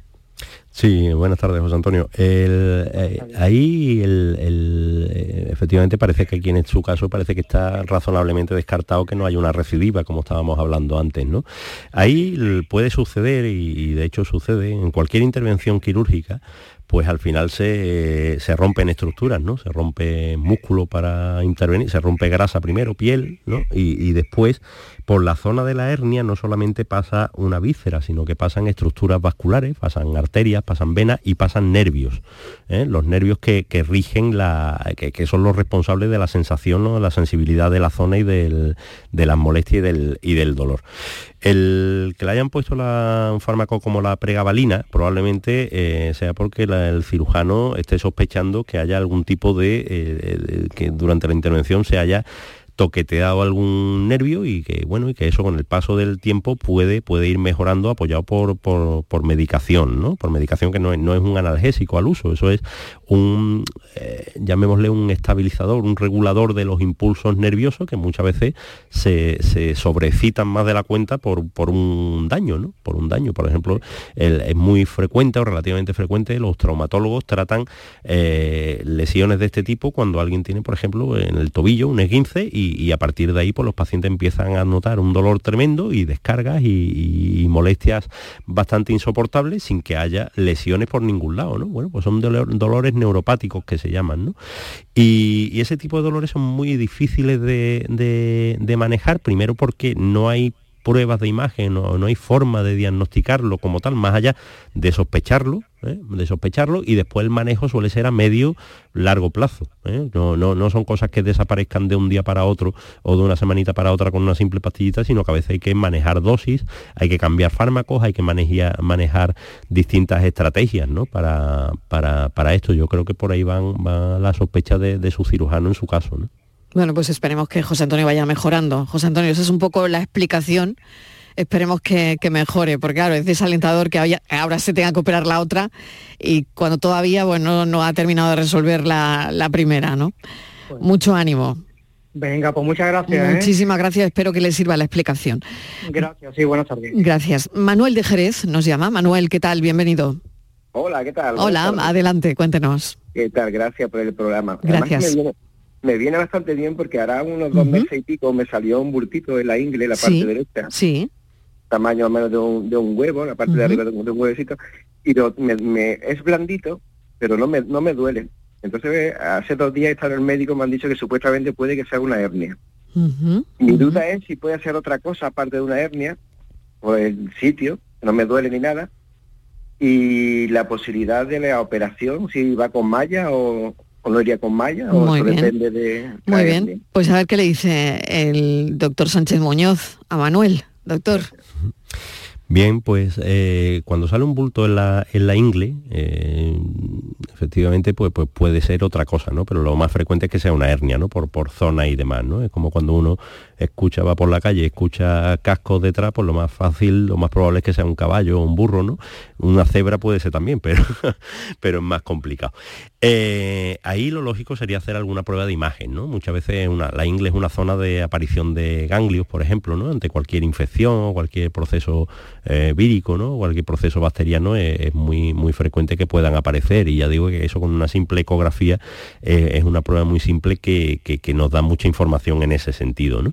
Sí, buenas tardes, José Antonio. Eh, ahí eh, efectivamente parece que aquí en su caso parece que está razonablemente descartado que no haya una recidiva, como estábamos hablando antes, ¿no? Ahí puede suceder, y de hecho sucede, en cualquier intervención quirúrgica, pues al final se, rompen estructuras, ¿no? Se rompe músculo para intervenir, se rompe grasa primero, piel, ¿no? Y, después, por la zona de la hernia no solamente pasa una víscera, sino que pasan estructuras vasculares, pasan arterias, pasan venas y pasan nervios. ¿eh? Los nervios que, rigen la. Que, son los responsables de la sensación, ¿no? de la sensibilidad de la zona y del, de las molestias y del, y del dolor. El que le hayan puesto un fármaco como la pregabalina probablemente eh, sea porque el cirujano esté sospechando que haya algún tipo de, eh, que durante la intervención se haya toqueteado algún nervio y que bueno y que eso con el paso del tiempo puede, puede ir mejorando apoyado por, por, medicación, ¿no? Por medicación que no es, no es un analgésico al uso, eso es un, eh, llamémosle un estabilizador, un regulador de los impulsos nerviosos que muchas veces se, sobrecitan más de la cuenta por, por un daño, ¿no? Por un daño. Por ejemplo, es muy frecuente o relativamente frecuente, los traumatólogos tratan eh, lesiones de este tipo cuando alguien tiene, por ejemplo, en el tobillo un esguince y y, a partir de ahí pues, los pacientes empiezan a notar un dolor tremendo y descargas y, molestias bastante insoportables sin que haya lesiones por ningún lado, ¿no? Bueno, pues son dolores neuropáticos que se llaman, ¿no? Y, ese tipo de dolores son muy difíciles de manejar, primero porque no hay pruebas de imagen, no, no hay forma de diagnosticarlo como tal, más allá de sospecharlo, ¿eh? de sospecharlo, y después el manejo suele ser a medio largo plazo. ¿eh? No, no, no, son cosas que desaparezcan de un día para otro o de una semanita para otra con una simple pastillita, sino que a veces hay que manejar dosis, hay que cambiar fármacos, hay que manejar, manejar distintas estrategias ¿no? para, para, esto. Yo creo que por ahí van, va la sospecha de, su cirujano en su caso. Bueno, pues esperemos que José Antonio vaya mejorando. José Antonio, esa es un poco la explicación. Esperemos que, mejore, porque claro, es desalentador que ahora se tenga que operar la otra y cuando todavía bueno, no ha terminado de resolver la, primera, ¿no? Pues Mucho ánimo. Venga, pues muchas gracias. ¿eh? Muchísimas gracias, espero que le sirva la explicación. Gracias, sí, buenas tardes. Gracias. Manuel de Jerez nos llama. Manuel, ¿qué tal? Bienvenido. Hola, ¿qué tal? Hola, adelante, cuéntenos. ¿Qué tal? Gracias por el programa. Gracias me viene bastante bien porque hará unos dos meses y pico me salió un bultito en la ingle, la parte derecha. Sí. Tamaño más o menos de un, de un huevo, la parte de arriba de un, huevecito. Y me, es blandito, pero no me, no me duele. Entonces, hace dos días estado en el médico, me han dicho que supuestamente puede que sea una hernia. Mi duda es si puede ser otra cosa aparte de una hernia, o el sitio, no me duele ni nada, y la posibilidad de la operación, si va con malla o, o lo iría con malla o eso depende de... Muy bien, pues a ver qué le dice el doctor Sánchez Muñoz a Manuel, doctor. Bien, pues eh, cuando sale un bulto en la, en la ingle, eh, efectivamente pues, pues puede ser otra cosa, ¿no? Pero lo más frecuente es que sea una hernia, ¿no? Por, por zona y demás, ¿no? Es como cuando uno escucha, va por la calle, escucha cascos detrás, pues lo más fácil, lo más probable es que sea un caballo o un burro, ¿no? Una cebra puede ser también, pero, pero es más complicado. Eh, ahí lo lógico sería hacer alguna prueba de imagen, ¿no? Muchas veces una, la ingle es una zona de aparición de ganglios, por ejemplo, ¿no? Ante cualquier infección o cualquier proceso eh, vírico, ¿no? Cualquier proceso bacteriano es, muy, muy frecuente que puedan aparecer y ya digo que eso con una simple ecografía eh, es una prueba muy simple que, que, nos da mucha información en ese sentido, ¿no?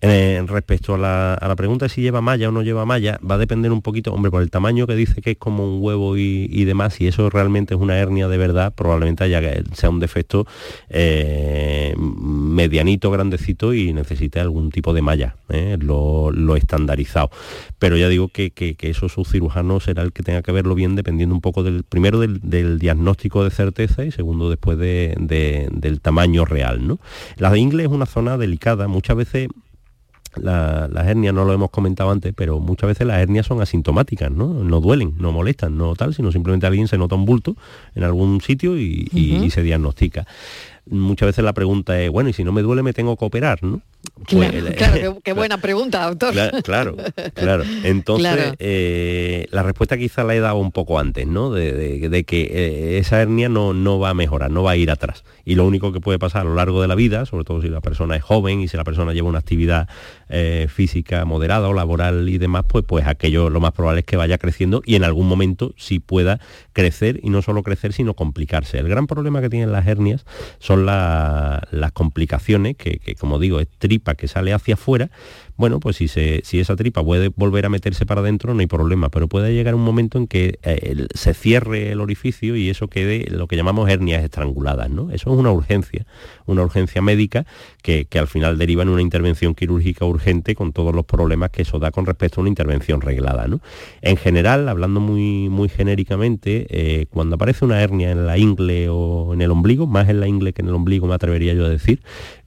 Eh, respecto a la, pregunta de si lleva malla o no lleva malla, va a depender un poquito, hombre, por el tamaño que dice que es como un huevo y, demás, si eso realmente es una hernia de verdad, probablemente haya sea un defecto eh, medianito, grandecito y necesite algún tipo de malla, eh, lo, estandarizado. Pero ya digo que, eso su cirujano será el que tenga que verlo bien, dependiendo un poco del, primero del, diagnóstico de certeza y segundo después del tamaño real. ¿no? La de ingle es una zona delicada, muchas veces las hernias no lo hemos comentado antes, pero muchas veces las hernias son asintomáticas, ¿no? No duelen, no molestan, no tal, sino simplemente alguien se nota un bulto en algún sitio y se diagnostica muchas veces la pregunta es, bueno, y si no me duele me tengo que operar, ¿no? Pues, claro, qué, buena pregunta, doctor. Claro, claro. Entonces, eh, la respuesta quizá la he dado un poco antes, ¿no? De, que eh, esa hernia no, no va a mejorar, no va a ir atrás. Y lo único que puede pasar a lo largo de la vida, sobre todo si la persona es joven y si la persona lleva una actividad eh, física moderada o laboral y demás, pues, pues aquello lo más probable es que vaya creciendo y en algún momento sí pueda crecer y no solo crecer, sino complicarse. El gran problema que tienen las hernias son las complicaciones, que, como digo, es tripa que sale hacia afuera, bueno, pues si, se, si esa tripa puede volver a meterse para adentro no hay problema, pero puede llegar un momento en que eh, se cierre el orificio y eso quede lo que llamamos hernias estranguladas, ¿no? Eso es una urgencia, una urgencia médica que, al final deriva en una intervención quirúrgica urgente con todos los problemas que eso da con respecto a una intervención reglada, ¿no? En general, hablando muy, muy genéricamente, eh, cuando aparece una hernia en la ingle o en el ombligo, más en la ingle que en el ombligo me atrevería yo a decir,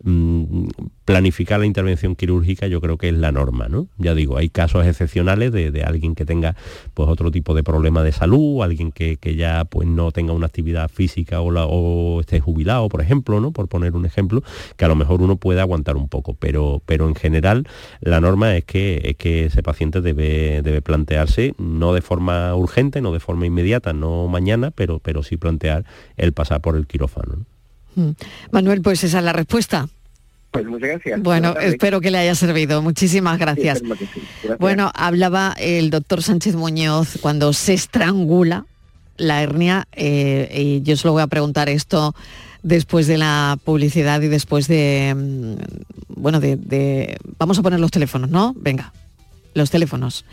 mm, planificar la intervención quirúrgica yo creo que es la norma, ¿no? Ya digo, hay casos excepcionales de, alguien que tenga pues otro tipo de problema de salud, alguien que, ya pues no tenga una actividad física o, o esté jubilado, por ejemplo, ¿no? Por poner un ejemplo, que a lo mejor uno puede aguantar un poco, pero, pero en general la norma es que, es que ese paciente debe, debe plantearse, no de forma urgente, no de forma inmediata, no mañana, pero, pero sí plantear el pasar por el quirófano. Mm. Manuel, pues esa es la respuesta. Pues muchas gracias. Bueno, espero que le haya servido. Muchísimas gracias. Bueno, hablaba el doctor Sánchez Muñoz cuando se estrangula la hernia, eh, y yo se lo voy a preguntar esto después de la publicidad y después de, mm, bueno, de, vamos a poner los teléfonos, ¿no? Venga, los teléfonos.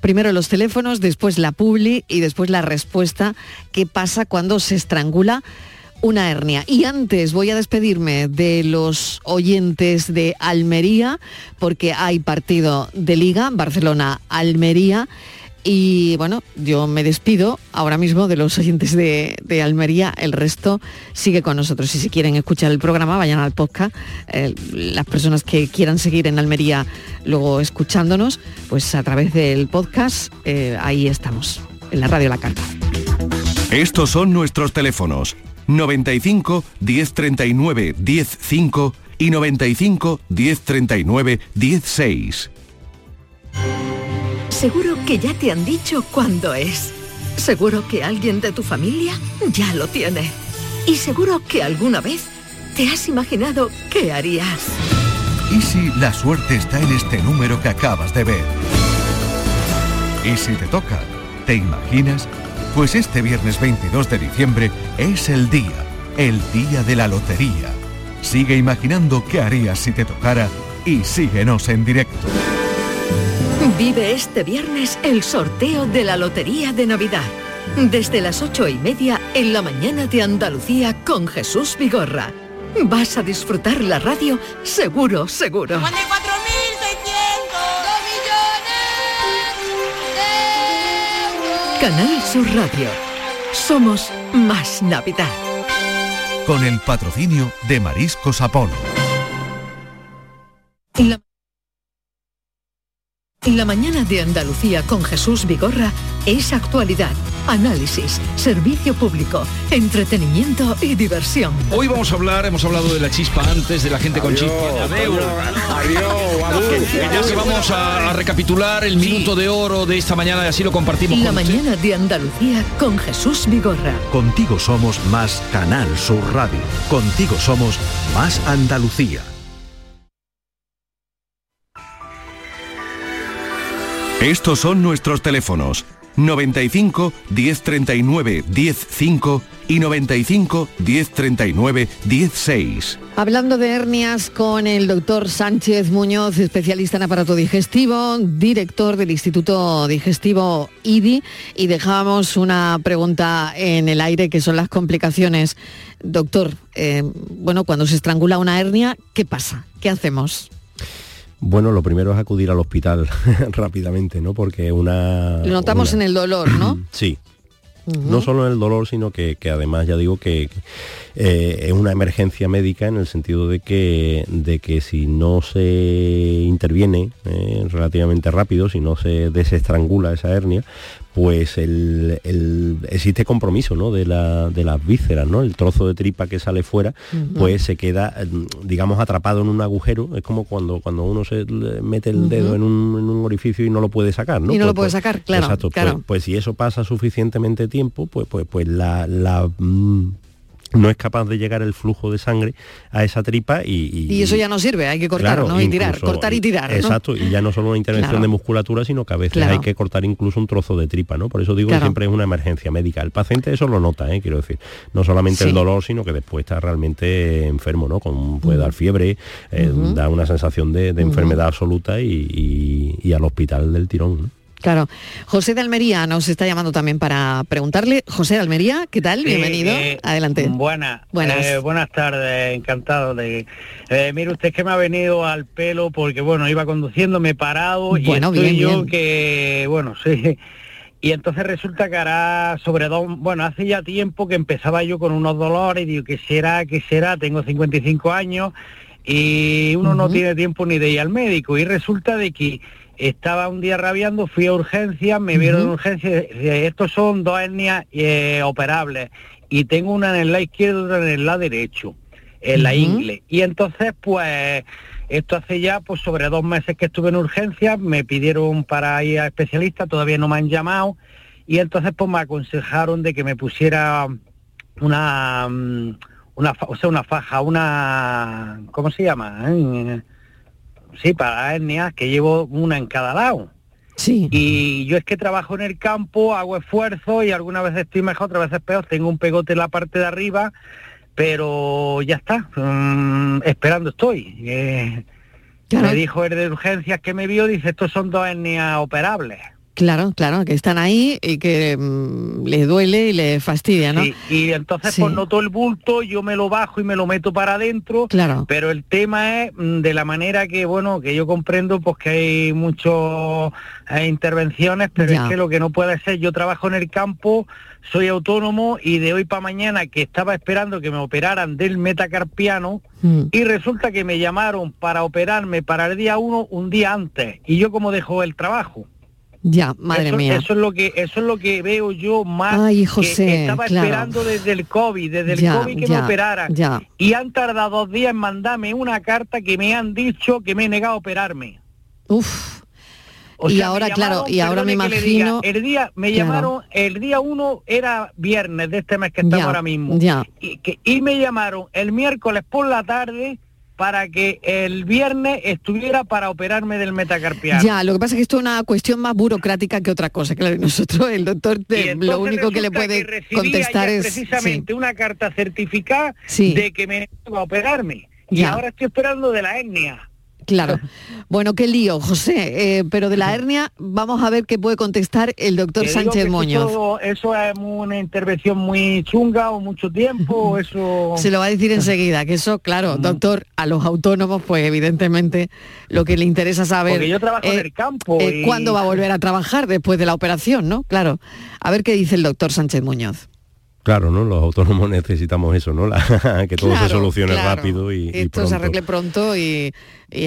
Primero los teléfonos, después la publi y después la respuesta. ¿Qué pasa cuando se estrangula una hernia. Y antes voy a despedirme de los oyentes de Almería, porque hay partido de liga, Barcelona-Almería. Y bueno, yo me despido ahora mismo de los oyentes de, Almería, el resto sigue con nosotros. Y si quieren escuchar el programa, vayan al podcast. Eh, las personas que quieran seguir en Almería luego escuchándonos, pues a través del podcast, eh, ahí estamos, en la radio La Carta. Estos son nuestros teléfonos 95 1039 105 y 95 1039 16. Seguro que ya te han dicho cuándo es. Seguro que alguien de tu familia ya lo tiene. Y seguro que alguna vez te has imaginado qué harías. ¿Y si la suerte está en este número que acabas de ver? ¿Y si te toca? ¿Te imaginas? Pues este viernes 22 de diciembre es el día, el día de la lotería. Sigue imaginando qué harías si te tocara y síguenos en directo. Vive este viernes el sorteo de la Lotería de Navidad. Desde las ocho y media en la mañana de Andalucía con Jesús Vigorra. Vas a disfrutar la radio seguro, seguro. Canal Sur Radio. Somos más Navidad. Con el patrocinio de Mariscos Apolo. La mañana de Andalucía con Jesús Vigorra es actualidad, análisis, servicio público, entretenimiento y diversión. Hoy vamos a hablar, hemos hablado de la chispa antes, de la gente con chispa. Adiós, adiós, vamos a, recapitular el minuto de oro de esta mañana y así lo compartimos. La mañana de Andalucía con Jesús Vigorra. Contigo somos más Canal Sur Radio. Contigo somos más Andalucía. Estos son nuestros teléfonos 95 1039 105 y 95 1039 16. Hablando de hernias con el doctor Sánchez Muñoz, especialista en aparato digestivo, director del Instituto Digestivo IDI, y dejábamos una pregunta en el aire que son las complicaciones. Doctor, eh, bueno, cuando se estrangula una hernia, ¿qué pasa? ¿Qué hacemos? Bueno, lo primero es acudir al hospital rápidamente, ¿no? Porque una... Lo notamos en el dolor, ¿no? sí. No solo en el dolor, sino que, además ya digo que, eh, es una emergencia médica en el sentido de que, de que si no se interviene eh, relativamente rápido, si no se desestrangula esa hernia, pues el, existe compromiso ¿no? de, la, de, las vísceras, ¿no? El trozo de tripa que sale fuera, pues se queda, digamos, atrapado en un agujero. Es como cuando, cuando uno se mete el dedo en, un, orificio y no lo puede sacar, ¿no? Y no lo pues, puede pues, sacar, claro. Exacto. Pues, pues, si eso pasa suficientemente tiempo, pues, pues, pues la, la mm, no es capaz de llegar el flujo de sangre a esa tripa y... Y, eso ya no sirve, hay que cortar ¿no? y tirar, cortar y tirar. Exacto, y ya no solo una intervención de musculatura, sino que a veces hay que cortar incluso un trozo de tripa, ¿no? Por eso digo que siempre es una emergencia médica. El paciente eso lo nota, ¿eh? quiero decir. No solamente el dolor, sino que después está realmente enfermo, ¿no? Con, puede dar fiebre, eh, da una sensación de, enfermedad absoluta y, y, al hospital del tirón. Claro. José de Almería nos está llamando también para preguntarle. José de Almería, ¿qué tal? Bienvenido. Eh, Adelante. Buenas. Buenas. Eh, buenas tardes, encantado de... Eh, mire usted que me ha venido al pelo porque, bueno, iba conduciendo, me he parado y estoy yo que, bueno, sí... Y entonces resulta que hará sobre dos, bueno, hace ya tiempo que empezaba yo con unos dolores y digo, ¿qué será? ¿Qué será? Tengo 55 años y uno no tiene tiempo ni de ir al médico y resulta de que estaba un día rabiando, fui a urgencia, me vieron en urgencia, estos son dos hernias eh, operables y tengo una en el lado izquierdo y otra en el lado derecho, en la ingle. Y entonces, pues, esto hace ya pues sobre dos meses que estuve en urgencia, me pidieron para ir a especialista, todavía no me han llamado, y entonces pues me aconsejaron de que me pusiera una mm, una o sea una faja, una ¿cómo se llama? ¿Eh? Sí, para hernias que llevo una en cada lado. Sí. Y yo es que trabajo en el campo, hago esfuerzo y algunas veces estoy mejor, otras veces peor, tengo un pegote en la parte de arriba, pero ya está, mm, esperando estoy. Eh, me dijo el de urgencias que me vio, dice, estos son dos hernias operables. Claro, claro, que están ahí y que mm, les duele y les fastidia, ¿no? y entonces pues noto el bulto, yo me lo bajo y me lo meto para adentro, claro. pero el tema es mm, de la manera que, bueno, que yo comprendo pues que hay muchas eh, intervenciones, pero es que lo que no puede ser, yo trabajo en el campo, soy autónomo y de hoy para mañana que estaba esperando que me operaran del metacarpiano mm. y resulta que me llamaron para operarme para el día uno un día antes y yo como dejo el trabajo. Ya, madre mía. Eso es lo que eso es lo que veo yo más Ay, José, que estaba esperando desde el COVID, desde el COVID que me operaran. Y han tardado dos días en mandarme una carta que me han dicho que me he negado a operarme. Uf. y ahora, claro, y ahora me imagino... el día, me llamaron, el día uno era viernes de este mes que estamos ahora mismo. Y, que, y me llamaron el miércoles por la tarde para que el viernes estuviera para operarme del metacarpiano. Ya, lo que pasa es que esto es una cuestión más burocrática que otra cosa. Claro, nosotros, el doctor, lo único que le puede contestar es... precisamente una carta certificada de que me va a operarme. Y ahora estoy esperando de la etnia. Claro. Bueno, qué lío, José. Eh, pero de la hernia vamos a ver qué puede contestar el doctor Sánchez Moñoz. Eso, es una intervención muy chunga o mucho tiempo, eso... Se lo va a decir enseguida, que eso, claro, doctor, a los autónomos, pues evidentemente lo que le interesa saber... Porque yo trabajo en el campo. ¿Cuándo va a volver a trabajar después de la operación, no? Claro. A ver qué dice el doctor Sánchez Muñoz. Claro, ¿no? Los autónomos necesitamos eso, ¿no? que todo se solucione rápido y, Esto se arregle pronto y,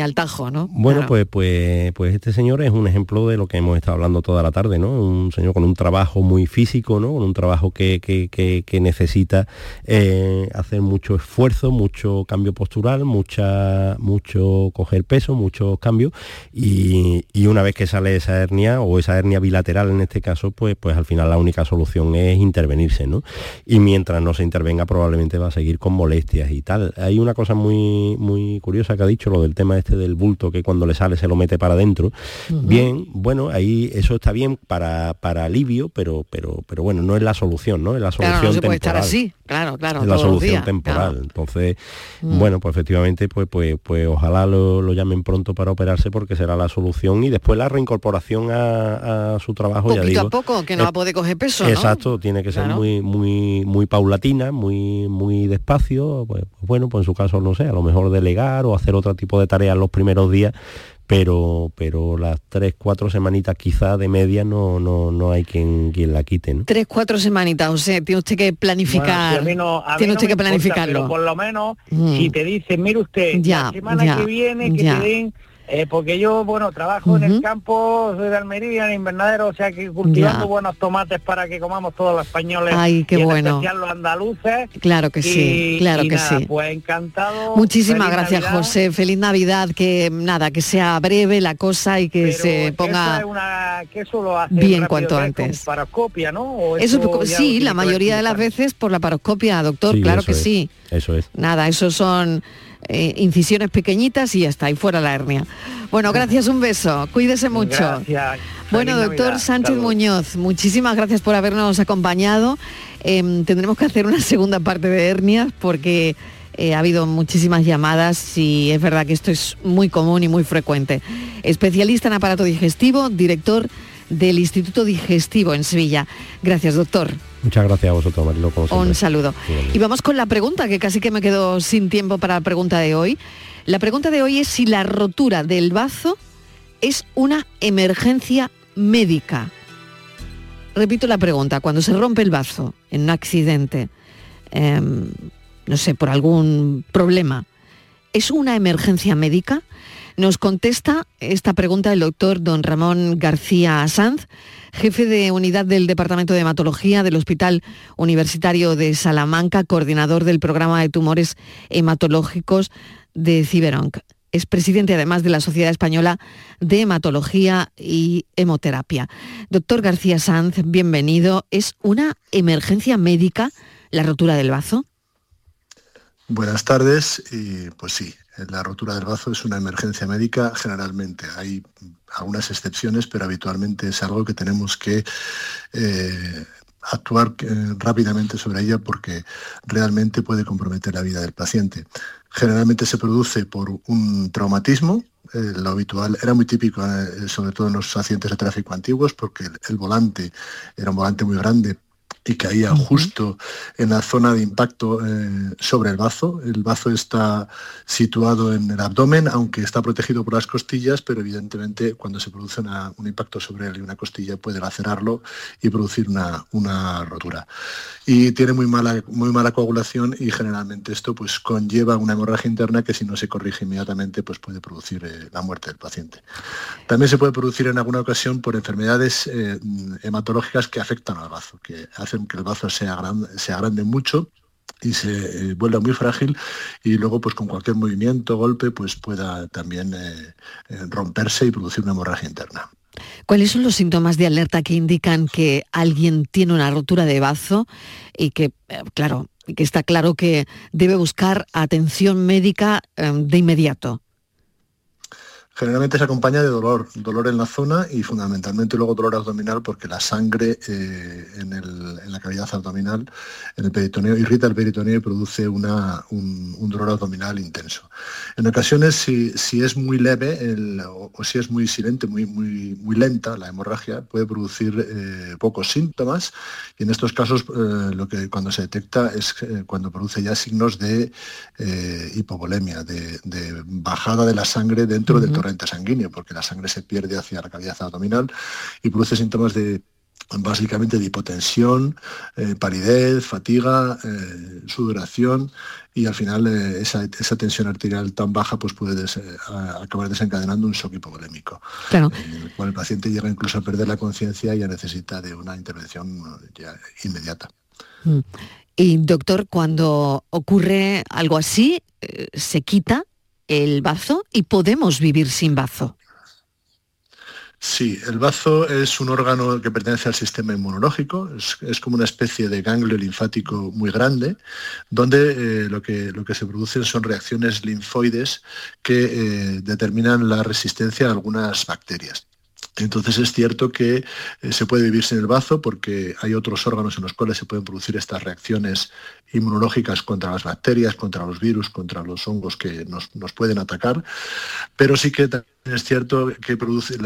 al tajo, ¿no? Bueno, pues, pues, pues este señor es un ejemplo de lo que hemos estado hablando toda la tarde, ¿no? Un señor con un trabajo muy físico, ¿no? Con un trabajo que, que, necesita eh, hacer mucho esfuerzo, mucho cambio postural, mucha, mucho coger peso, muchos cambios y, y, una vez que sale esa hernia o esa hernia bilateral en este caso, pues, pues al final la única solución es intervenirse, ¿no? Y mientras no se intervenga probablemente va a seguir con molestias y tal. Hay una cosa muy, muy curiosa que ha dicho, lo del tema este del bulto que cuando le sale se lo mete para adentro. Bien, bueno, ahí eso está bien para, para alivio, pero, pero, pero bueno, no es la solución, ¿no? Es la solución claro, no se puede estar así, claro, claro. Es la solución temporal. Entonces, mm. bueno, pues efectivamente, pues, pues, pues ojalá lo, llamen pronto para operarse porque será la solución y después la reincorporación a, su trabajo. Poquito ya digo, a poco, que no va a poder coger peso. Exacto, tiene que ser muy, muy muy, paulatina, muy, muy despacio, pues, pues, bueno, pues en su caso, no sé, a lo mejor delegar o hacer otro tipo de tareas los primeros días, pero, pero las tres, cuatro semanitas quizá de media no, no, no hay quien, quien la quite. ¿no? Tres, cuatro semanitas, o sea, tiene usted que planificar. tiene usted que planificarlo. por lo menos, mm. si te dicen, mire usted, la semana que viene que te den eh, porque yo, bueno, trabajo en el campo, soy de Almería, en invernadero, o sea que cultivando buenos tomates para que comamos todos los españoles. Ay, qué bueno. especial los andaluces. Claro que sí, claro que sí. Pues encantado. Muchísimas gracias, José. Feliz Navidad, que nada, que sea breve la cosa y que se ponga que eso lo hace bien cuanto antes. paroscopia, ¿no? eso, sí, la mayoría de las veces por la paroscopia, doctor, claro que sí. Eso es. Nada, eso son eh, incisiones pequeñitas y ya está, y fuera la hernia. Bueno, gracias, un beso, cuídese mucho. Bueno, doctor Sánchez Muñoz, muchísimas gracias por habernos acompañado. Em, tendremos que hacer una segunda parte de hernias porque eh, ha habido muchísimas llamadas y es verdad que esto es muy común y muy frecuente. Especialista en aparato digestivo, director del Instituto Digestivo en Sevilla. Gracias, doctor. Muchas gracias a vosotros, Marilo. Un saludo. Y vamos con la pregunta, que casi que me quedo sin tiempo para la pregunta de hoy. La pregunta de hoy es si la rotura del bazo es una emergencia médica. Repito la pregunta, cuando se rompe el bazo en un accidente, em, no sé, por algún problema, ¿Es una emergencia médica? Nos contesta esta pregunta el doctor don Ramón García Sanz, jefe de unidad del Departamento de Hematología del Hospital Universitario de Salamanca, coordinador del programa de tumores hematológicos de Ciberonc. Es presidente además de la Sociedad Española de Hematología y Hemoterapia. Doctor García Sanz, bienvenido. ¿Es una emergencia médica la rotura del bazo? Buenas tardes y pues sí, la rotura del bazo es una emergencia médica generalmente. Hay algunas excepciones, pero habitualmente es algo que tenemos que eh, actuar eh, rápidamente sobre ella porque realmente puede comprometer la vida del paciente. Generalmente se produce por un traumatismo, eh, lo habitual era muy típico, sobre todo en los pacientes de tráfico antiguos, porque el volante era un volante muy grande y caía justo en la zona de impacto eh, sobre el bazo. El bazo está situado en el abdomen, aunque está protegido por las costillas, pero evidentemente cuando se produce un impacto sobre él y una costilla puede lacerarlo y producir una, una, rotura. Y tiene muy mala, muy mala coagulación y generalmente esto pues, conlleva una hemorragia interna que si no se corrige inmediatamente pues, puede producir eh, la muerte del paciente. También se puede producir en alguna ocasión por enfermedades eh, hematológicas que afectan al bazo, que hacen que el bazo se agrande, mucho y se eh, vuelva muy frágil y luego pues con cualquier movimiento, golpe, pues pueda también eh, eh, romperse y producir una hemorragia interna. ¿Cuáles son los síntomas de alerta que indican que alguien tiene una rotura de bazo y que, claro, que está claro que debe buscar atención médica de inmediato? Generalmente se acompaña de dolor, dolor en la zona y fundamentalmente luego dolor abdominal porque la sangre eh, en, la cavidad abdominal, en el peritoneo, irrita el peritoneo y produce un, dolor abdominal intenso. En ocasiones, si, es muy leve o, si es muy silente, muy, muy, muy lenta la hemorragia, puede producir eh, pocos síntomas y en estos casos eh, lo que cuando se detecta es cuando produce ya signos de hipovolemia, de, bajada de la sangre dentro del torrente sanguíneo, porque la sangre se pierde hacia la cavidad abdominal y produce síntomas de básicamente de hipotensión, eh, palidez, fatiga, eh, sudoración y al final eh, esa, tensión arterial tan baja pues puede acabar desencadenando un shock hipovolémico, claro. en el cual el paciente llega incluso a perder la conciencia y ya necesita de una intervención inmediata. Mm. Y doctor, cuando ocurre algo así, ¿se quita el bazo y podemos vivir sin bazo. Sí, el bazo es un órgano que pertenece al sistema inmunológico, es, como una especie de ganglio linfático muy grande, donde eh, lo, que, lo, que, se producen son reacciones linfoides que eh, determinan la resistencia a algunas bacterias. Entonces es cierto que eh, se puede vivir sin el bazo porque hay otros órganos en los cuales se pueden producir estas reacciones inmunológicas contra las bacterias, contra los virus, contra los hongos que nos, pueden atacar, pero sí que es cierto que produce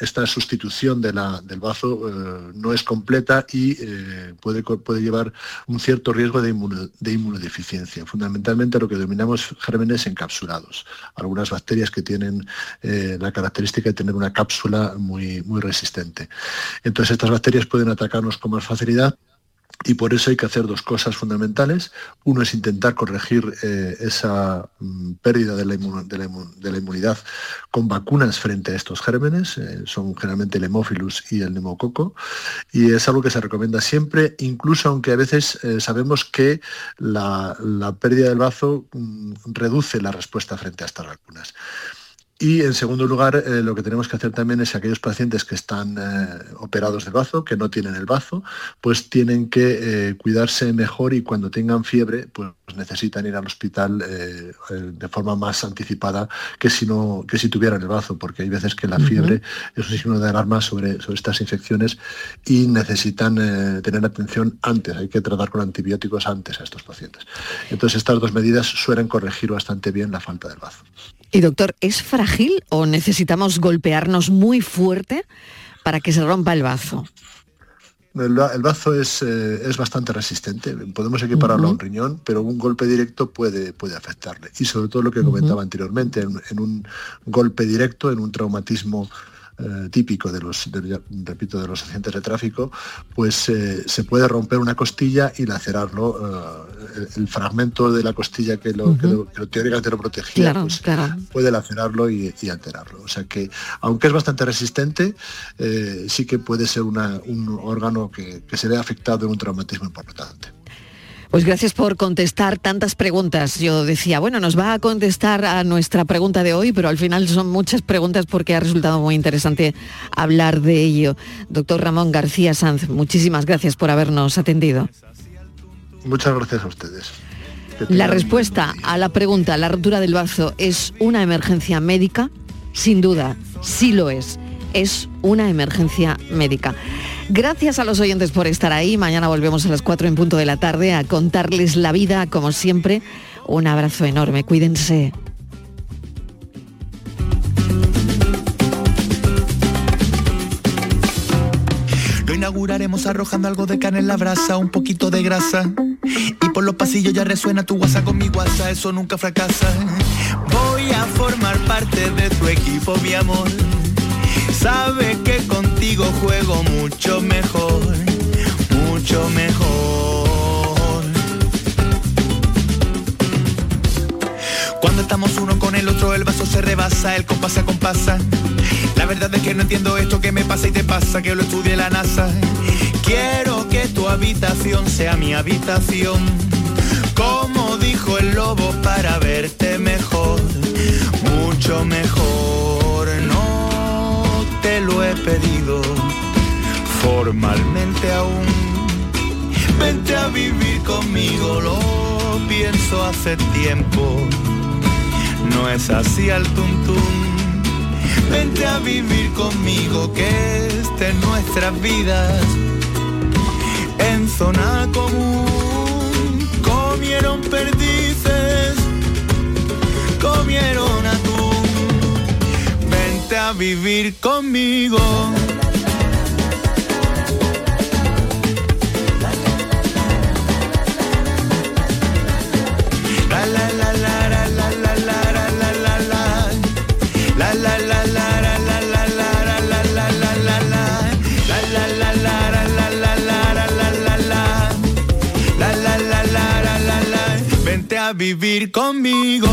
esta sustitución del bazo eh, no es completa y eh, puede, llevar un cierto riesgo de, inmunodeficiencia. Fundamentalmente lo que denominamos gérmenes encapsulados, algunas bacterias que tienen eh, la característica de tener una cápsula muy resistente. Entonces estas bacterias pueden atacarnos con más facilidad y por eso hay que hacer dos cosas fundamentales. Uno es intentar corregir eh, esa mm, pérdida de la, inmunidad con vacunas frente a estos gérmenes. Eh, son generalmente el hemófilus y el neumococo. Y es algo que se recomienda siempre, incluso aunque a veces eh, sabemos que la, pérdida del bazo mm, reduce la respuesta frente a estas vacunas. Y en segundo lugar, eh, lo que tenemos que hacer también es aquellos pacientes que están eh, operados de bazo, que no tienen el bazo, pues tienen que eh, cuidarse mejor y cuando tengan fiebre, pues necesitan ir al hospital de forma más anticipada que si no que si tuvieran el bazo, porque hay veces que la fiebre es un signo de alarma sobre, sobre estas infecciones y necesitan tener atención antes, hay que tratar con antibióticos antes a estos pacientes. Entonces estas dos medidas suelen corregir bastante bien la falta del bazo. Y doctor, ¿es frágil o necesitamos golpearnos muy fuerte para que se rompa el bazo? El, bazo es, eh, es, bastante resistente, podemos equipararlo a un riñón, pero un golpe directo puede, puede afectarle. Y sobre todo lo que comentaba anteriormente, en, un golpe directo, en un traumatismo eh, típico de los, repito, de los accidentes de tráfico, pues eh, se puede romper una costilla y lacerarlo. el, fragmento de la costilla que lo, que lo, teóricamente lo protegía, pues, puede lacerarlo y, alterarlo. O sea que, aunque es bastante resistente, sí que puede ser un órgano que, que se ve afectado en un traumatismo importante. Pues gracias por contestar tantas preguntas. Yo decía, bueno, nos va a contestar a nuestra pregunta de hoy, pero al final son muchas preguntas porque ha resultado muy interesante hablar de ello. Doctor Ramón García Sanz, muchísimas gracias por habernos atendido. Muchas gracias a ustedes. La respuesta a la pregunta, la rotura del bazo, ¿es una emergencia médica? Sin duda, sí lo es. Es una emergencia médica. Gracias a los oyentes por estar ahí. Mañana volvemos a las 4 en punto de la tarde a contarles la vida, como siempre. Un abrazo enorme. Cuídense. Lo inauguraremos arrojando algo de carne en la brasa, un poquito de grasa. Y por los pasillos ya resuena tu guasa con mi guasa, eso nunca fracasa. Voy a formar parte de tu equipo, mi amor Sabe que contigo juego mucho mejor, mucho mejor. Cuando estamos uno con el otro, el vaso se rebasa, el compás se compasa. La verdad es que no entiendo esto que me pasa y te pasa, que lo estudie la NASA. Quiero que tu habitación sea mi habitación. Como dijo el lobo, para verte mejor, mucho mejor te lo he pedido formalmente aún. Vente a vivir conmigo, lo pienso hace tiempo. No es así al tuntún. Vente a vivir conmigo, que estén nuestras vidas en zona común. Comieron perdices, comieron vente a vivir conmigo. vivir conmigo.